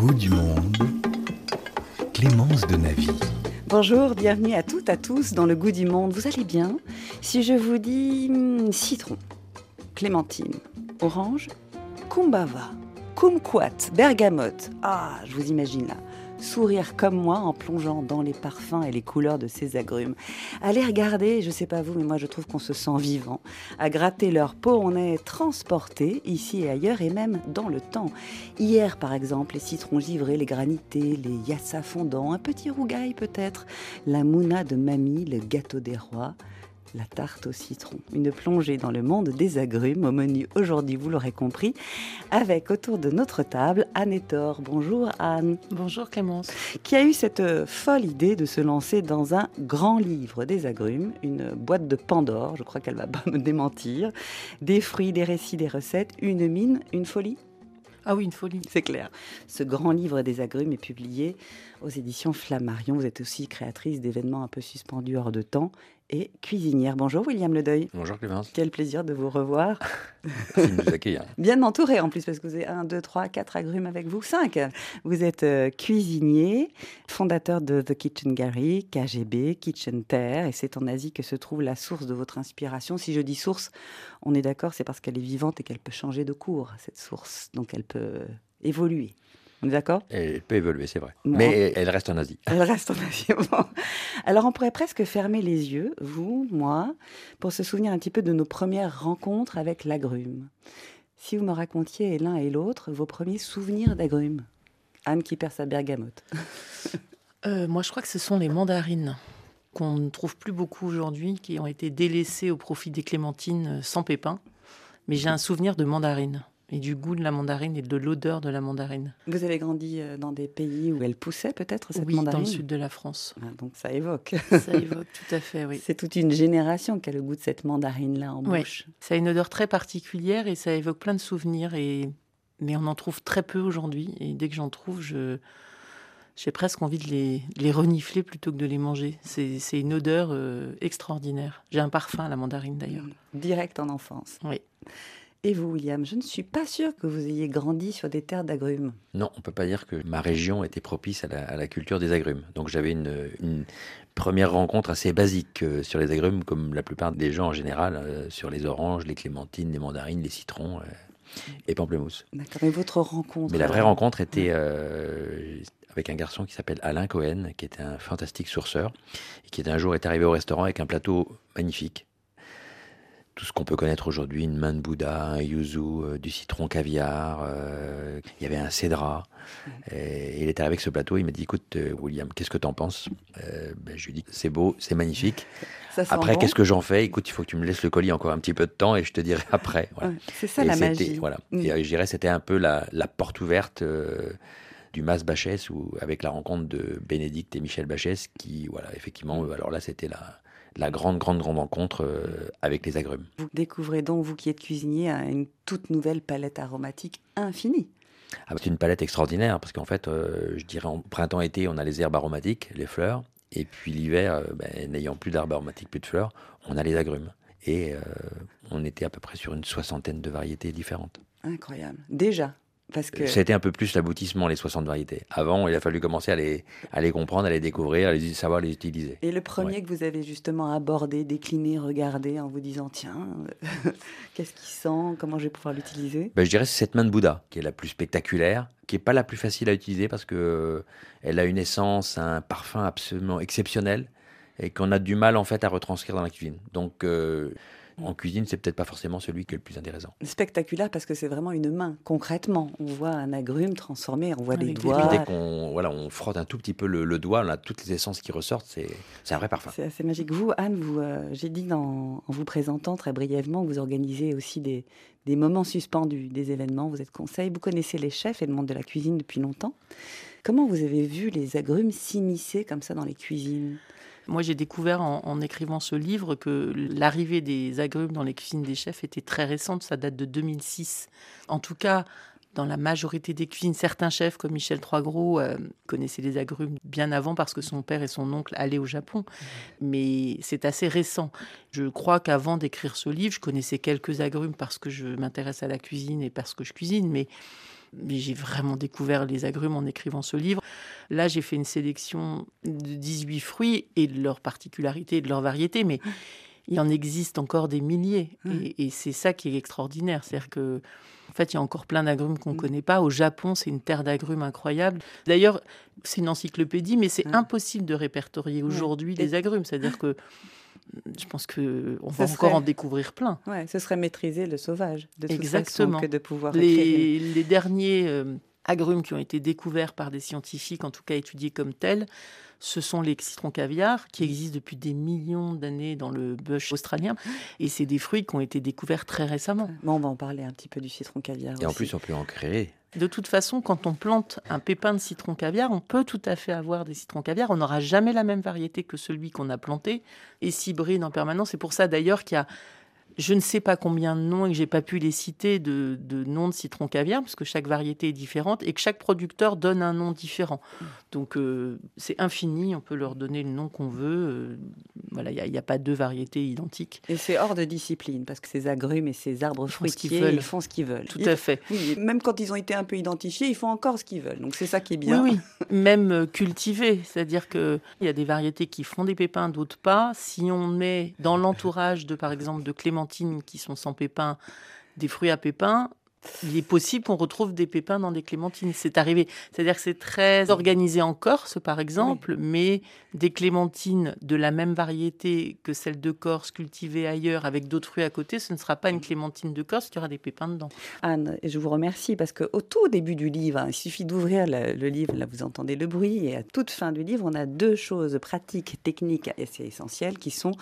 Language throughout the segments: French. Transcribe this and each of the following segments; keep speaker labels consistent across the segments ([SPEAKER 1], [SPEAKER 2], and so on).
[SPEAKER 1] goût du monde, Clémence de Navy.
[SPEAKER 2] Bonjour, bienvenue à toutes, à tous dans le goût du monde. Vous allez bien? Si je vous dis hmm, citron, clémentine, orange, kumbava, kumquat, bergamote, ah, je vous imagine là sourire comme moi en plongeant dans les parfums et les couleurs de ces agrumes. Allez regarder, je sais pas vous, mais moi je trouve qu'on se sent vivant. À gratter leur peau, on est transporté ici et ailleurs et même dans le temps. Hier par exemple, les citrons givrés, les granités, les yassa fondants, un petit rougail peut-être, la mouna de mamie, le gâteau des rois la tarte au citron. Une plongée dans le monde des agrumes au menu aujourd'hui, vous l'aurez compris, avec autour de notre table Anne Etor. Bonjour Anne.
[SPEAKER 3] Bonjour Clémence.
[SPEAKER 2] Qui a eu cette folle idée de se lancer dans un grand livre des agrumes, une boîte de Pandore, je crois qu'elle va pas me démentir, des fruits, des récits, des recettes, une mine, une folie?
[SPEAKER 3] Ah oui, une folie.
[SPEAKER 2] C'est clair. Ce grand livre des agrumes est publié aux éditions Flammarion. Vous êtes aussi créatrice d'événements un peu suspendus hors de temps et cuisinière. Bonjour William Ledeuil.
[SPEAKER 4] Bonjour Clémence.
[SPEAKER 2] Quel plaisir de vous revoir.
[SPEAKER 4] Merci de nous accueillir.
[SPEAKER 2] Bien entouré en plus parce que vous avez 1, 2, 3, 4 agrumes avec vous, 5. Vous êtes euh, cuisinier, fondateur de The Kitchen Gary, KGB, Kitchen Terre et c'est en Asie que se trouve la source de votre inspiration. Si je dis source, on est d'accord, c'est parce qu'elle est vivante et qu'elle peut changer de cours, cette source. Donc elle peut évoluer. On est d'accord
[SPEAKER 4] Elle peut évoluer, c'est vrai. Mais elle reste en Asie.
[SPEAKER 2] Elle reste en Asie. Alors on pourrait presque fermer les yeux, vous, moi, pour se souvenir un petit peu de nos premières rencontres avec l'agrume. Si vous me racontiez l'un et l'autre vos premiers souvenirs d'agrumes. Anne qui perd sa bergamote.
[SPEAKER 3] Euh, moi, je crois que ce sont les mandarines qu'on ne trouve plus beaucoup aujourd'hui, qui ont été délaissées au profit des clémentines sans pépins. Mais j'ai un souvenir de mandarines et du goût de la mandarine et de l'odeur de la mandarine.
[SPEAKER 2] Vous avez grandi euh, dans des pays où elle poussait peut-être cette
[SPEAKER 3] oui,
[SPEAKER 2] mandarine
[SPEAKER 3] dans le sud de la France.
[SPEAKER 2] Ah, donc ça évoque.
[SPEAKER 3] Ça évoque tout à fait, oui.
[SPEAKER 2] C'est toute une génération qui a le goût de cette mandarine-là en bouche.
[SPEAKER 3] Ça a une odeur très particulière et ça évoque plein de souvenirs. Et... Mais on en trouve très peu aujourd'hui. Et dès que j'en trouve, je... j'ai presque envie de les... les, renifler plutôt que de les manger. C'est une odeur euh, extraordinaire. J'ai un parfum à la mandarine d'ailleurs.
[SPEAKER 2] Direct en enfance.
[SPEAKER 3] Oui.
[SPEAKER 2] Et vous, William, je ne suis pas sûre que vous ayez grandi sur des terres d'agrumes.
[SPEAKER 4] Non, on peut pas dire que ma région était propice à la, culture des agrumes. Donc j'avais une, première rencontre assez basique euh, sur les agrumes, comme la plupart des gens en général, euh, sur les oranges, les clémentines, les mandarines, les citrons euh, et pamplemousse.
[SPEAKER 2] D'accord, mais votre rencontre
[SPEAKER 4] Mais la vraie rencontre était avec un garçon qui s'appelle Alain Cohen, qui était un fantastique sourceur, et qui un jour est arrivé au restaurant avec un plateau magnifique tout ce qu'on peut connaître aujourd'hui, une main de Bouddha, un yuzu, euh, du citron caviar, euh, il y avait un cédra. Et il était avec ce plateau, il m'a dit, écoute euh, William, qu'est-ce que tu en penses ben, Je lui ai dit, c'est beau, c'est magnifique. Après, qu'est-ce que j'en fais? Écoute, il faut que tu me laisses le colis encore un petit peu de temps et je te dirai après.
[SPEAKER 2] c'est ça la magie.
[SPEAKER 4] Voilà. Mm. Et je dirais, c'était un peu la, porte ouverte du Mas Bachès, ou avec la rencontre de Bénédicte et Michel Bachès, qui, voilà, effectivement, alors là, c'était la la grande, grande, grande rencontre euh, avec les agrumes.
[SPEAKER 2] Vous découvrez donc, vous qui êtes cuisinier, une toute nouvelle palette aromatique infinie.
[SPEAKER 4] Ah, c'est une palette extraordinaire parce qu'en fait, euh, je dirais en printemps-été, on a les herbes aromatiques, les fleurs, et puis l'hiver, euh, ben, n'ayant plus d'herbes aromatiques, plus de fleurs, on a les agrumes. Et on était à peu près sur une soixantaine de variétés différentes.
[SPEAKER 2] Incroyable. Déjà, que...
[SPEAKER 4] C'était un peu plus l'aboutissement, les 60 variétés. Avant, il a fallu commencer à les, à les comprendre, à les découvrir, à les, savoir les utiliser.
[SPEAKER 2] Et le premier que vous avez justement abordé, décliné, regardé en vous disant tiens, qu'est-ce qu'il sent Comment je vais pouvoir l'utiliser?
[SPEAKER 4] Ben, Je dirais c'est cette main de Bouddha qui est la plus spectaculaire, qui n'est pas la plus facile à utiliser parce qu'elle euh, a une essence, un parfum absolument exceptionnel et qu'on a du mal en fait à retranscrire dans la cuisine. Donc. Euh, en cuisine, c'est peut-être pas forcément celui qui est le plus intéressant.
[SPEAKER 2] Spectaculaire parce que c'est vraiment une main, concrètement. On voit un agrume transformé, on voit des doigts.
[SPEAKER 4] Dès qu'on voilà, on frotte un tout petit peu le, doigt, on a toutes les essences qui ressortent, c'est un vrai parfum.
[SPEAKER 2] C'est assez magique. Vous, Anne, vous, euh, j'ai dit en vous présentant très brièvement, vous organisez aussi des, des moments suspendus, des événements, vous êtes conseil, vous connaissez les chefs et le monde de la cuisine depuis longtemps. Comment vous avez vu les agrumes s'immiscer comme ça dans les cuisines?
[SPEAKER 3] Moi, j'ai découvert en, écrivant ce livre que l'arrivée des agrumes dans les cuisines des chefs était très récente. Ça date de 2006. En tout cas, dans la majorité des cuisines, certains chefs comme Michel Troisgros euh, connaissaient les agrumes bien avant parce que son père et son oncle allaient au Japon. Mais c'est assez récent. Je crois qu'avant d'écrire ce livre, je connaissais quelques agrumes parce que je m'intéresse à la cuisine et parce que je cuisine. Mais Mais j'ai vraiment découvert les agrumes en écrivant ce livre. Là, j'ai fait une sélection de 18 fruits et de leurs particularités et de leurs variétés, mais il en existe encore des milliers. Et, et c'est ça qui est extraordinaire. C'est-à-dire que en fait, il y a encore plein d'agrumes qu'on ne mm. connaît pas. Au Japon, c'est une terre d'agrumes incroyable. D'ailleurs, c'est une encyclopédie, mais c'est impossible de répertorier aujourd'hui les agrumes. C'est-à-dire que je pense qu'on va encore en découvrir plein.
[SPEAKER 2] Ouais, ce serait maîtriser le sauvage, de toute
[SPEAKER 3] Exactement.
[SPEAKER 2] Façon, que de pouvoir
[SPEAKER 3] les, les derniers euh, agrumes qui ont été découverts par des scientifiques, en tout cas étudiés comme tels, ce sont les citrons caviar qui existent depuis des millions d'années dans le bush australien. Et c'est des fruits qui ont été découverts très récemment.
[SPEAKER 2] Bon, on va en parler un petit peu du citron caviar.
[SPEAKER 4] Et en plus, on peut en créer.
[SPEAKER 3] De toute façon, quand on plante un pépin de citron caviar, on peut tout à fait avoir des citrons caviar. On n'aura jamais la même variété que celui qu'on a planté et s'hybride en permanence. C'est pour ça d'ailleurs qu'il y a je ne sais pas combien de noms et que j'ai pas pu les citer de, noms de citron caviar parce que chaque variété est différente et que chaque producteur donne un nom différent. Donc euh, c'est infini, on peut leur donner le nom qu'on veut. Euh, voilà, il n'y a, pas deux variétés identiques.
[SPEAKER 2] Et c'est hors de discipline parce que ces agrumes et ces arbres fruitiers, ils font ce qu'ils veulent.
[SPEAKER 3] Tout à fait.
[SPEAKER 2] même quand ils ont été un peu identifiés, ils font encore ce qu'ils veulent. Donc c'est ça qui est bien.
[SPEAKER 3] Oui, oui. même euh, cultivés, c'est-à-dire que il y a des variétés qui font des pépins, d'autres pas. Si on met dans l'entourage de, par exemple, de clémentine qui sont sans pépins, des fruits à pépins, il est possible qu'on retrouve des pépins dans des clémentines. C'est arrivé. C'est-à-dire que c'est très organisé en Corse, par exemple, mais des clémentines de la même variété que celle de Corse cultivées ailleurs avec d'autres fruits à côté, ce ne sera pas une clémentine de Corse, il y aura des pépins dedans.
[SPEAKER 2] Anne, je vous remercie parce qu'au tout début du livre, hein, il suffit d'ouvrir le, livre, là vous entendez le bruit, et à toute fin du livre, on a deux choses pratiques, techniques et c'est essentiel qui sont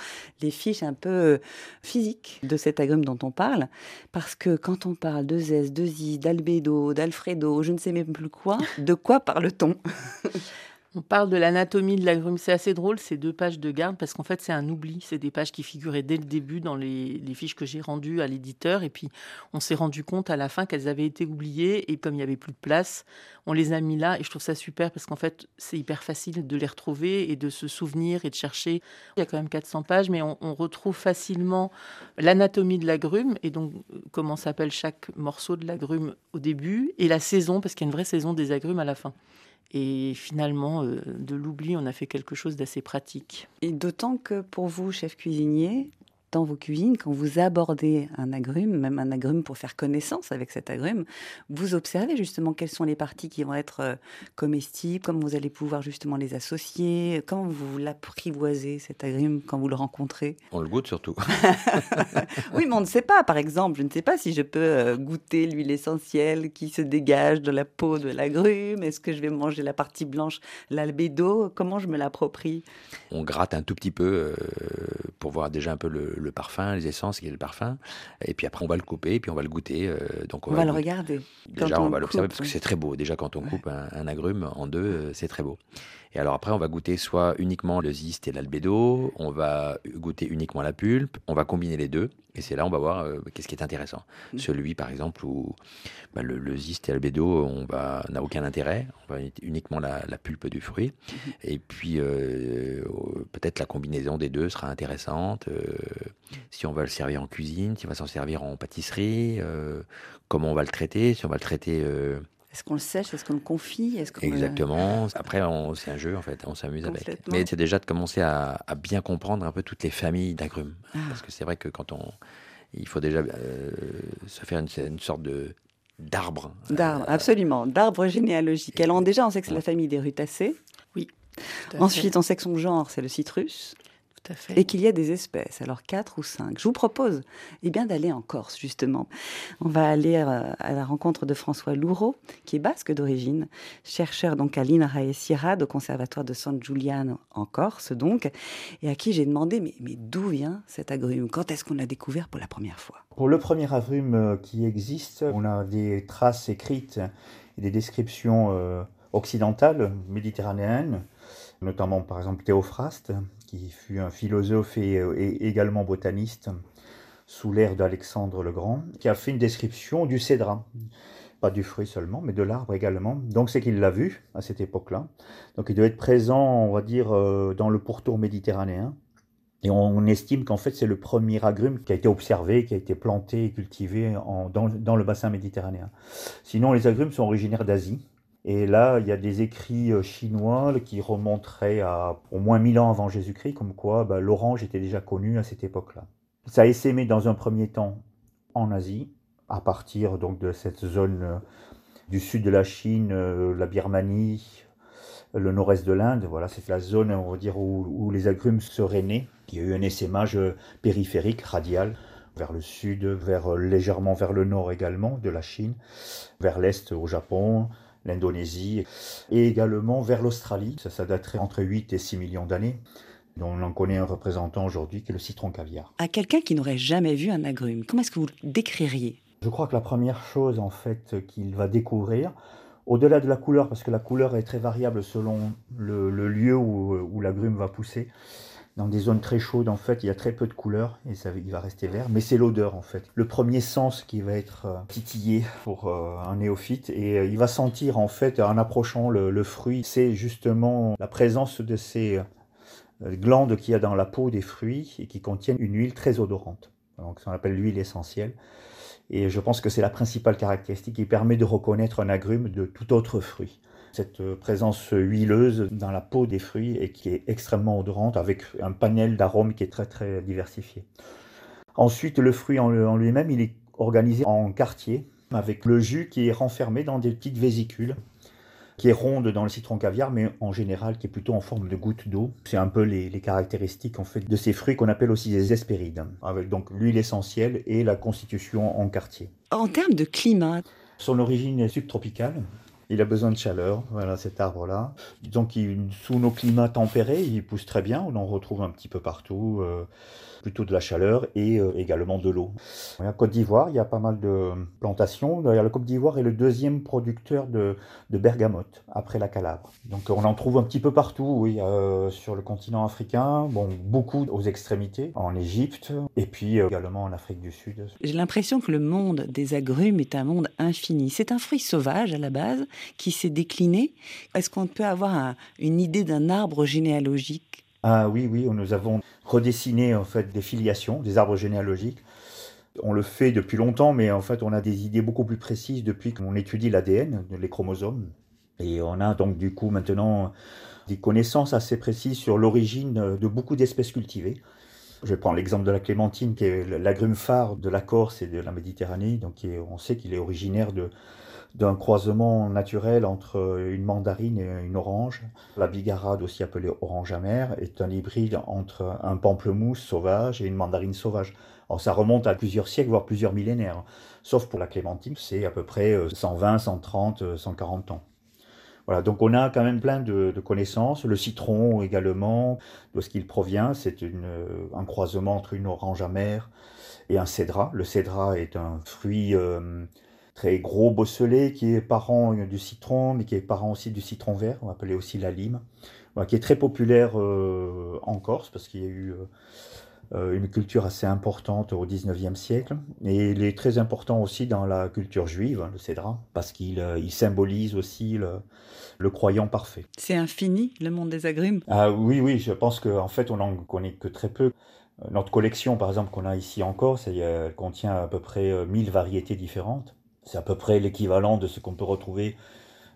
[SPEAKER 2] les fiches un peu euh, physiques de cet agrume dont on parle. Parce que quand on parle de de Zi, d'Albedo, d'Alfredo, je ne sais même plus quoi. De quoi parle-t-on?
[SPEAKER 3] On parle de l'anatomie de l'agrume. C'est assez drôle, ces deux pages de garde, parce qu'en fait, c'est un oubli. C'est des pages qui figuraient dès le début dans les, fiches que j'ai rendues à l'éditeur. Et puis, on s'est rendu compte à la fin qu'elles avaient été oubliées. Et comme il n'y avait plus de place, on les a mis là. Et je trouve ça super, parce qu'en fait, c'est hyper facile de les retrouver et de se souvenir et de chercher. Il y a quand même 400 pages, mais on, retrouve facilement l'anatomie de l'agrume. Et donc, comment s'appelle chaque morceau de l'agrume au début. Et la saison, parce qu'il y a une vraie saison des agrumes à la fin. Et finalement, euh, de l'oubli, on a fait quelque chose d'assez pratique.
[SPEAKER 2] Et d'autant que pour vous, chef cuisinier, dans vos cuisines, quand vous abordez un agrume, même un agrume pour faire connaissance avec cet agrume, vous observez justement quelles sont les parties qui vont être euh, comestibles, comment vous allez pouvoir justement les associer, comment vous l'apprivoisez cet agrume quand vous le rencontrez?
[SPEAKER 4] On le goûte surtout.
[SPEAKER 2] oui, mais on ne sait pas. Par exemple, je ne sais pas si je peux euh, goûter l'huile essentielle qui se dégage de la peau de l'agrume. Est-ce que je vais manger la partie blanche, l'albédo? Comment je me l'approprie?
[SPEAKER 4] On gratte un tout petit peu euh, pour voir déjà un peu le, le parfum, les essences qui est le parfum. Et puis après, on va le couper, et puis on va le goûter. Euh,
[SPEAKER 2] donc on, va, le regarder.
[SPEAKER 4] Déjà, on, va l'observer parce que c'est très beau. Déjà, quand on coupe un, agrume en deux, euh, c'est très beau. Et alors après, on va goûter soit uniquement le ziste et l'albédo, on va goûter uniquement la pulpe, on va combiner les deux. Et c'est là, on va voir euh, qu'est-ce qui est intéressant. Mm. Celui, par exemple, où bah, le, le, ziste et l'albédo, on va n'a aucun intérêt. On va uniquement la, pulpe du fruit. Mm-hmm. Et puis, euh, peut-être la combinaison des deux sera intéressante. Euh, si on va le servir en cuisine, si on va s'en servir en pâtisserie, comment on va le traiter, si on va le traiter
[SPEAKER 2] est-ce qu'on le sèche Est-ce qu'on le confie?
[SPEAKER 4] Est-ce Exactement. Après, c'est un jeu, en fait. On s'amuse avec. Mais c'est déjà de commencer à, bien comprendre un peu toutes les familles d'agrumes. Ah. Parce que c'est vrai que quand on. Il faut déjà euh, se faire une, sorte de d'arbre.
[SPEAKER 2] D'arbre, absolument. D'arbre généalogique. Alors déjà, on sait que c'est la famille des rutacées.
[SPEAKER 3] Oui.
[SPEAKER 2] Ensuite, on sait que son genre, c'est le citrus. Et qu'il y a des espèces, alors quatre ou cinq. Je vous propose eh bien, d'aller en Corse, justement. On va aller euh, à la rencontre de François Louraud, qui est basque d'origine, chercheur donc à l'INRAE Sierra, au conservatoire de San Giuliano en Corse, donc, et à qui j'ai demandé mais, mais d'où vient cet agrume? Quand est-ce qu'on l'a découvert pour la première fois?
[SPEAKER 5] Pour le premier agrume euh, qui existe, on a des traces écrites et des descriptions euh, occidentales, méditerranéennes, notamment par exemple Théophraste, qui fut un philosophe et, également botaniste sous l'ère d'Alexandre le Grand, qui a fait une description du cédra. Pas du fruit seulement, mais de l'arbre également. Donc c'est qu'il l'a vu à cette époque-là. Donc il doit être présent, on va dire, euh, dans le pourtour méditerranéen. Et on estime qu'en fait c'est le premier agrume qui a été observé, qui a été planté et cultivé dans, le bassin méditerranéen. Sinon les agrumes sont originaires d'Asie. Et là, il y a des écrits euh, chinois qui remonteraient à au moins 1000 ans avant Jésus-Christ, comme quoi bah, l'orange était déjà connu à cette époque-là. Ça a essaimé dans un premier temps en Asie, à partir donc de cette zone euh, du sud de la Chine, euh, la Birmanie, le nord-est de l'Inde. Voilà, c'est la zone, on va dire, où, les agrumes seraient nés. Il y a eu un essaimage périphérique, radial, vers le sud, vers, légèrement vers le nord également de la Chine, vers l'est au Japon, l'Indonésie, et également vers l'Australie. Ça, ça daterait entre 8 et 6 millions d'années dont on en connaît un représentant aujourd'hui, qui est le citron caviar.
[SPEAKER 2] À quelqu'un qui n'aurait jamais vu un agrume, comment est-ce que vous le décririez?
[SPEAKER 5] Je crois que la première chose en fait qu'il va découvrir, au-delà de la couleur, parce que la couleur est très variable selon le, lieu où, l'agrume va pousser, dans des zones très chaudes, en fait, il y a très peu de couleurs et ça, il va rester vert. Mais c'est l'odeur, en fait. Le premier sens qui va être euh, titillé pour euh, un néophyte et euh, il va sentir, en fait, en approchant le, fruit, c'est justement la présence de ces glandes qu'il y a dans la peau des fruits et qui contiennent une huile très odorante. Donc, ça appelle l'huile essentielle. Et je pense que c'est la principale caractéristique qui permet de reconnaître un agrume de tout autre fruit. Cette euh, présence huileuse dans la peau des fruits et qui est extrêmement odorante avec un panel d'arômes qui est très très diversifié. Ensuite, le fruit en lui-même, il est organisé en quartiers avec le jus qui est renfermé dans des petites vésicules qui est ronde dans le citron caviar, mais en général qui est plutôt en forme de goutte d'eau. C'est un peu les, caractéristiques en fait de ces fruits qu'on appelle aussi des hespérides, avec donc l'huile essentielle et la constitution en quartier.
[SPEAKER 2] En termes de climat,
[SPEAKER 5] son origine est subtropicale. Il a besoin de chaleur, voilà cet arbre-là. Donc, sous nos climats tempérés, il pousse très bien. On en retrouve un petit peu partout. Euh, plutôt de la chaleur et euh, également de l'eau. En Côte d'Ivoire, il y a pas mal de plantations. D'ailleurs, la Côte d'Ivoire est le deuxième producteur de, de, bergamote après la Calabre. Donc on en trouve un petit peu partout, oui, euh, sur le continent africain, bon, beaucoup aux extrémités, en Égypte et puis euh, également en Afrique du Sud.
[SPEAKER 2] J'ai l'impression que le monde des agrumes est un monde infini. C'est un fruit sauvage à la base qui s'est décliné. Est-ce qu'on peut avoir une idée d'un arbre généalogique?
[SPEAKER 5] Ah oui, oui, nous avons redessiné en fait des filiations, des arbres généalogiques. On le fait depuis longtemps, mais en fait on a des idées beaucoup plus précises depuis qu'on étudie l'ADN, les chromosomes. Et on a donc du coup maintenant des connaissances assez précises sur l'origine de beaucoup d'espèces cultivées. Je prends l'exemple de la clémentine, qui est l'agrume phare de la Corse et de la Méditerranée. Donc on sait qu'il est originaire de, d'un croisement naturel entre une mandarine et une orange. La bigarade, aussi appelée orange amère, est un hybride entre un pamplemousse sauvage et une mandarine sauvage. Alors ça remonte à plusieurs siècles, voire plusieurs millénaires. Sauf pour la clémentine, c'est à peu près 120, 130, 140 ans. Voilà, donc on a quand même plein de, connaissances. Le citron également, de ce qu'il provient, c'est un croisement entre une orange amère et un cédra. Le cédra est un fruit euh, très gros bosselé, qui est parent du citron, mais qui est parent aussi du citron vert, on appeler aussi la lime, qui est très populaire euh, en Corse, parce qu'il y a eu euh, une culture assez importante au 19e siècle, et il est très important aussi dans la culture juive, hein, le cédra, parce qu'il euh, symbolise aussi le, croyant parfait.
[SPEAKER 2] C'est infini, le monde des agrumes?
[SPEAKER 5] Ah, Oui, oui, je pense qu'en en fait, on n'en connaît que très peu. Notre collection, par exemple, qu'on a ici en Corse, elle contient à peu près 1000 variétés différentes. C'est à peu près l'équivalent de ce qu'on peut retrouver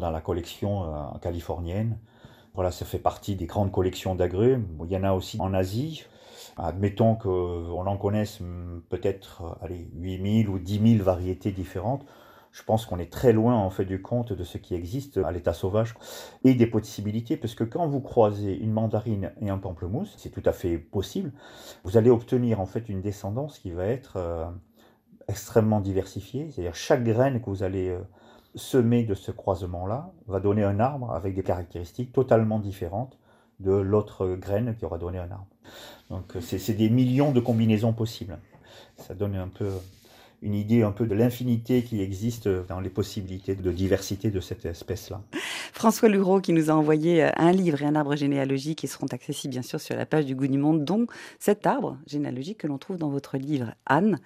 [SPEAKER 5] dans la collection euh, californienne. Voilà, ça fait partie des grandes collections d'agrumes. Il y en a aussi en Asie. Admettons qu'on en connaisse hmm, peut-être euh, allez, 8000 ou 10 000 variétés différentes. Je pense qu'on est très loin en fait du compte de ce qui existe à l'état sauvage et des possibilités, parce que quand vous croisez une mandarine et un pamplemousse, c'est tout à fait possible, vous allez obtenir en fait une descendance qui va être euh, extrêmement diversifié. C'est-à-dire chaque graine que vous allez euh, semer de ce croisement-là va donner un arbre avec des caractéristiques totalement différentes de l'autre graine qui aura donné un arbre. Donc euh, c'est des millions de combinaisons possibles. Ça donne un peu une idée un peu de l'infinité qui existe dans les possibilités de diversité de cette espèce-là.
[SPEAKER 2] François Lureau qui nous a envoyé euh, un livre et un arbre généalogique qui seront accessibles bien sûr sur la page du Goût du Monde, dont cet arbre généalogique que l'on trouve dans votre livre Anne,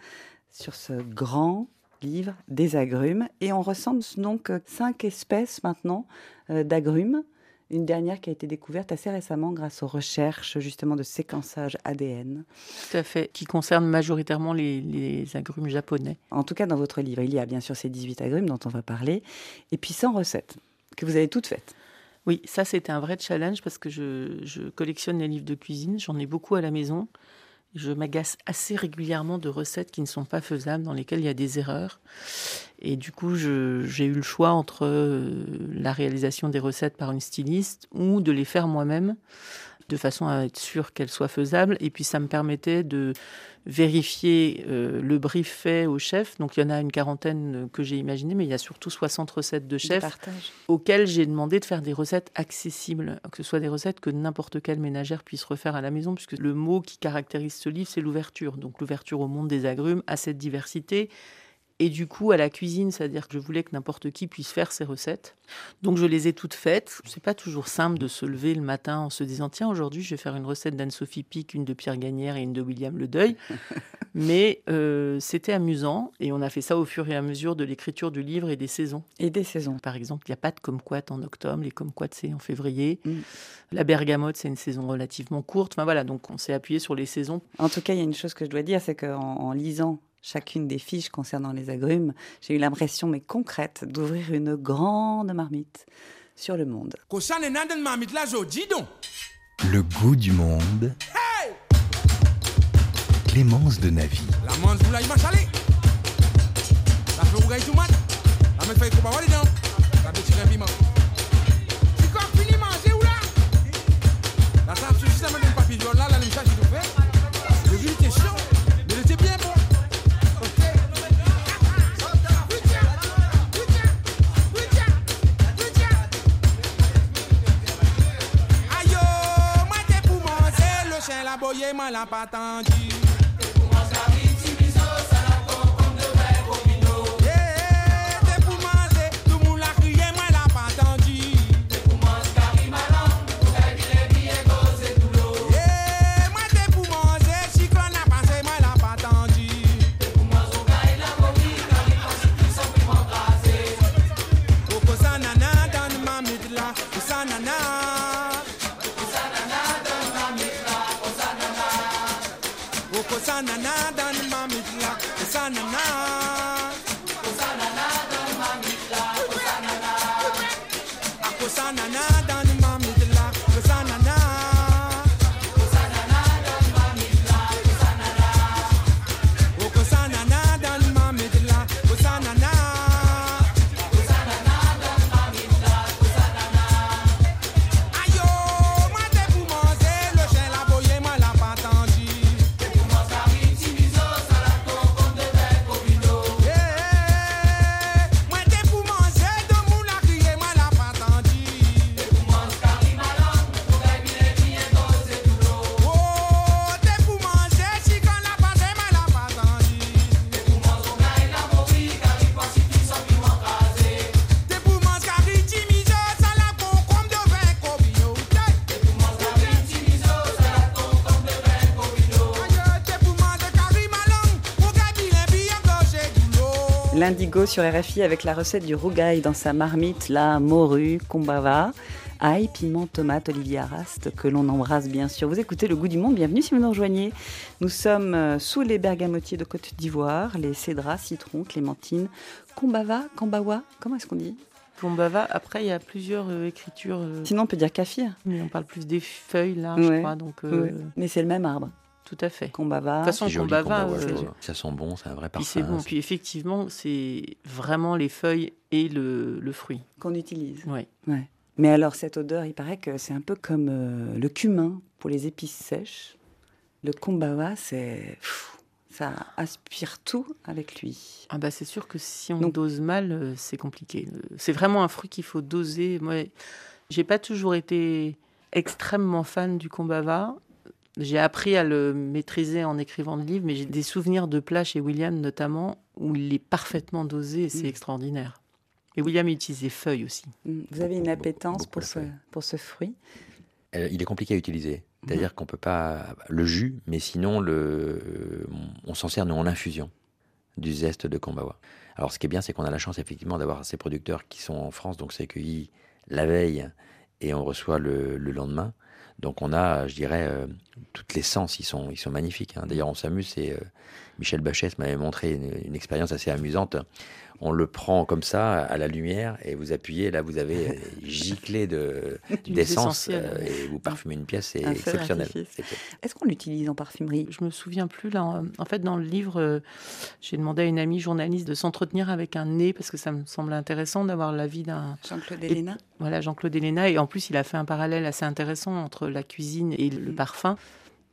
[SPEAKER 2] sur ce grand livre des agrumes. Et on recense donc cinq espèces maintenant euh, d'agrumes. Une dernière qui a été découverte assez récemment grâce aux recherches justement de séquençage ADN.
[SPEAKER 3] Tout à fait, qui concerne majoritairement les, les agrumes japonais.
[SPEAKER 2] En tout cas, dans votre livre, il y a bien sûr ces 18 agrumes dont on va parler, et puis 100 recettes que vous avez toutes faites.
[SPEAKER 3] Oui, ça c'était un vrai challenge parce que je, je collectionne les livres de cuisine, j'en ai beaucoup à la maison. Je m'agace assez régulièrement de recettes qui ne sont pas faisables, dans lesquelles il y a des erreurs. Et du coup, j'ai eu le choix entre euh, la réalisation des recettes par une styliste ou de les faire moi-même de façon à être sûr qu'elles soient faisables. Et puis ça me permettait de vérifier euh, le brief fait au chef. Donc il y en a une quarantaine que j'ai imaginé, mais il y a surtout 60 recettes de chef auxquelles j'ai demandé de faire des recettes accessibles, que ce soit des recettes que n'importe quelle ménagère puisse refaire à la maison, puisque le mot qui caractérise ce livre, c'est l'ouverture. Donc l'ouverture au monde des agrumes, à cette diversité et du coup à la cuisine, c'est-à-dire que je voulais que n'importe qui puisse faire ses recettes. Donc je les ai toutes faites. C'est pas toujours simple de se lever le matin en se disant tiens aujourd'hui je vais faire une recette d'Anne-Sophie Pic, une de Pierre Gagnère et une de William Le Deuil. Mais euh, c'était amusant et on a fait ça au fur et à mesure de l'écriture du livre et des saisons.
[SPEAKER 2] Et des saisons.
[SPEAKER 3] Par exemple, il n'y a pas de kumquat en octobre, les kumquats c'est en février. Mm. La bergamote c'est une saison relativement courte. Enfin voilà, donc on s'est appuyé sur les saisons.
[SPEAKER 2] En tout cas, il y a une chose que je dois dire, c'est qu'en en lisant chacune des fiches concernant les agrumes, j'ai eu l'impression, mais concrète, d'ouvrir une grande marmite sur le monde.
[SPEAKER 1] Le goût du monde. Clémence de Navy.
[SPEAKER 6] boye mal a pas tendu.
[SPEAKER 2] L'indigo sur RFI avec la recette du rougail dans sa marmite, la morue, combava, ail, piment, tomate, olivier araste, que l'on embrasse bien sûr. Vous écoutez Le Goût du Monde, bienvenue si vous nous rejoignez. Nous sommes euh, sous les bergamotiers de Côte d'Ivoire, les cédras, citrons, clémentines, combava, cambawa, comment est-ce qu'on dit?
[SPEAKER 3] Combava, après il y a plusieurs euh, écritures. Euh,
[SPEAKER 2] Sinon on peut dire kaffir.
[SPEAKER 3] Mais on parle plus des feuilles là, je crois. Donc,
[SPEAKER 2] Mais c'est le même arbre.
[SPEAKER 3] Tout à fait.
[SPEAKER 2] Combava.
[SPEAKER 4] De toute façon, Combava, euh, ça sent bon, c'est un vrai parfum.
[SPEAKER 3] C'est bon. Puis effectivement, c'est vraiment les feuilles et le, le fruit.
[SPEAKER 2] Qu'on utilise.
[SPEAKER 3] Oui.
[SPEAKER 2] Ouais. Mais alors, cette odeur, il paraît que c'est un peu comme euh, le cumin pour les épices sèches. Le Combava, c'est. Ça aspire tout avec lui.
[SPEAKER 3] Ah bah c'est sûr que si on dose mal, euh, c'est compliqué. C'est vraiment un fruit qu'il faut doser. Moi, j'ai pas toujours été extrêmement fan du Combava. J'ai appris à le maîtriser en écrivant le livre, mais j'ai des souvenirs de plats chez William notamment où il est parfaitement dosé et c'est mm. extraordinaire. Et William utilise des feuilles aussi.
[SPEAKER 2] Mm. Vous avez une appétence pour ce, pour ce fruit?
[SPEAKER 4] Euh, Il est compliqué à utiliser. C'est-à-dire qu'on peut pas le jus, mais sinon le, on s'en sert nous en infusion du zeste de Kombawa. Alors ce qui est bien, c'est qu'on a la chance effectivement d'avoir ces producteurs qui sont en France, donc c'est cueilli la veille et on reçoit le, le lendemain. Donc on a, je dirais, euh, toutes les sens, ils sont, ils sont magnifiques. hein. D'ailleurs, on s'amuse. C'est euh, Michel Bachès m'avait montré une, une expérience assez amusante. On le prend comme ça à la lumière et vous appuyez. Là, vous avez euh, giclé de d'essence euh, et vous parfumez une pièce. C'est exceptionnel.
[SPEAKER 2] Est-ce qu'on l'utilise en parfumerie?
[SPEAKER 3] Je me souviens plus là. En en fait, dans le livre, euh, j'ai demandé à une amie journaliste de s'entretenir avec un nez parce que ça me semble intéressant d'avoir l'avis d'un
[SPEAKER 2] Jean-Claude
[SPEAKER 3] Et-
[SPEAKER 2] Héléna
[SPEAKER 3] voilà Jean-Claude Héléna. Et en plus, il a fait un parallèle assez intéressant entre la cuisine et le
[SPEAKER 2] Mm.
[SPEAKER 3] parfum.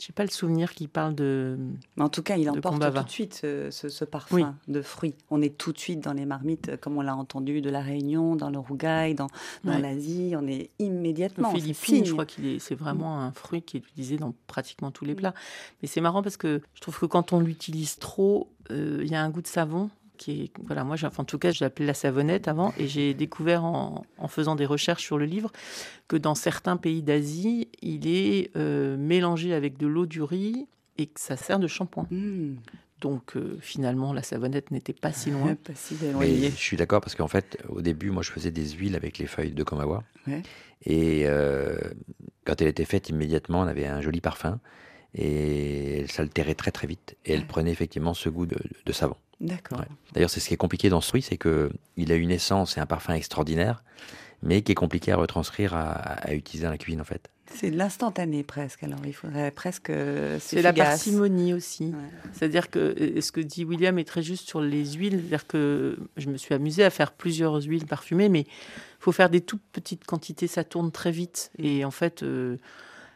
[SPEAKER 3] Je n'ai pas le souvenir qu'il parle de.
[SPEAKER 2] Mais en tout cas, il emporte tout de suite ce, ce- ce parfum
[SPEAKER 3] Oui.
[SPEAKER 2] de fruits. On est tout de suite dans les marmites, euh, comme on l'a entendu, de la Réunion, dans le Rougail, dans, l'Asie. On est immédiatement. c'est
[SPEAKER 3] Philippines, je crois qu'il est, c'est vraiment un fruit qui est utilisé dans pratiquement tous les plats. Mais c'est marrant parce que je trouve que quand on l'utilise trop, euh, il y a un goût de savon qui est, voilà, moi, enfin, en tout cas, je l'appelais la savonnette avant, et j'ai découvert en, en faisant des recherches sur le livre que dans certains pays d'Asie, il est euh, mélangé avec de l'eau du riz et que ça sert de shampoing.
[SPEAKER 2] Mmh.
[SPEAKER 3] Donc euh, finalement, la savonnette n'était pas si loin.
[SPEAKER 2] Pas si
[SPEAKER 4] Mais
[SPEAKER 2] éloigné.
[SPEAKER 4] je suis d'accord parce qu'en fait, au début, moi, je faisais des huiles avec les feuilles de Komawa.
[SPEAKER 2] Ouais.
[SPEAKER 4] Et euh, quand elle était faite, immédiatement, on avait un joli parfum. Et elle s'altérait très très vite. Et elle
[SPEAKER 2] Ouais.
[SPEAKER 4] prenait effectivement ce goût de, de savon.
[SPEAKER 2] D'accord.
[SPEAKER 4] Ouais. D'ailleurs, c'est ce qui est compliqué dans ce fruit, c'est que il a une essence et un parfum extraordinaire, mais qui est compliqué à retranscrire, à, à utiliser dans la cuisine en fait.
[SPEAKER 2] C'est de l'instantané presque. Alors il faudrait presque. euh,
[SPEAKER 3] C'est la parcimonie aussi.
[SPEAKER 2] Ouais.
[SPEAKER 3] C'est-à-dire que ce que dit William est très juste sur les huiles. C'est-à-dire que je me suis amusée à faire plusieurs huiles parfumées, mais il faut faire des toutes petites quantités, ça tourne très vite. Et en fait, euh,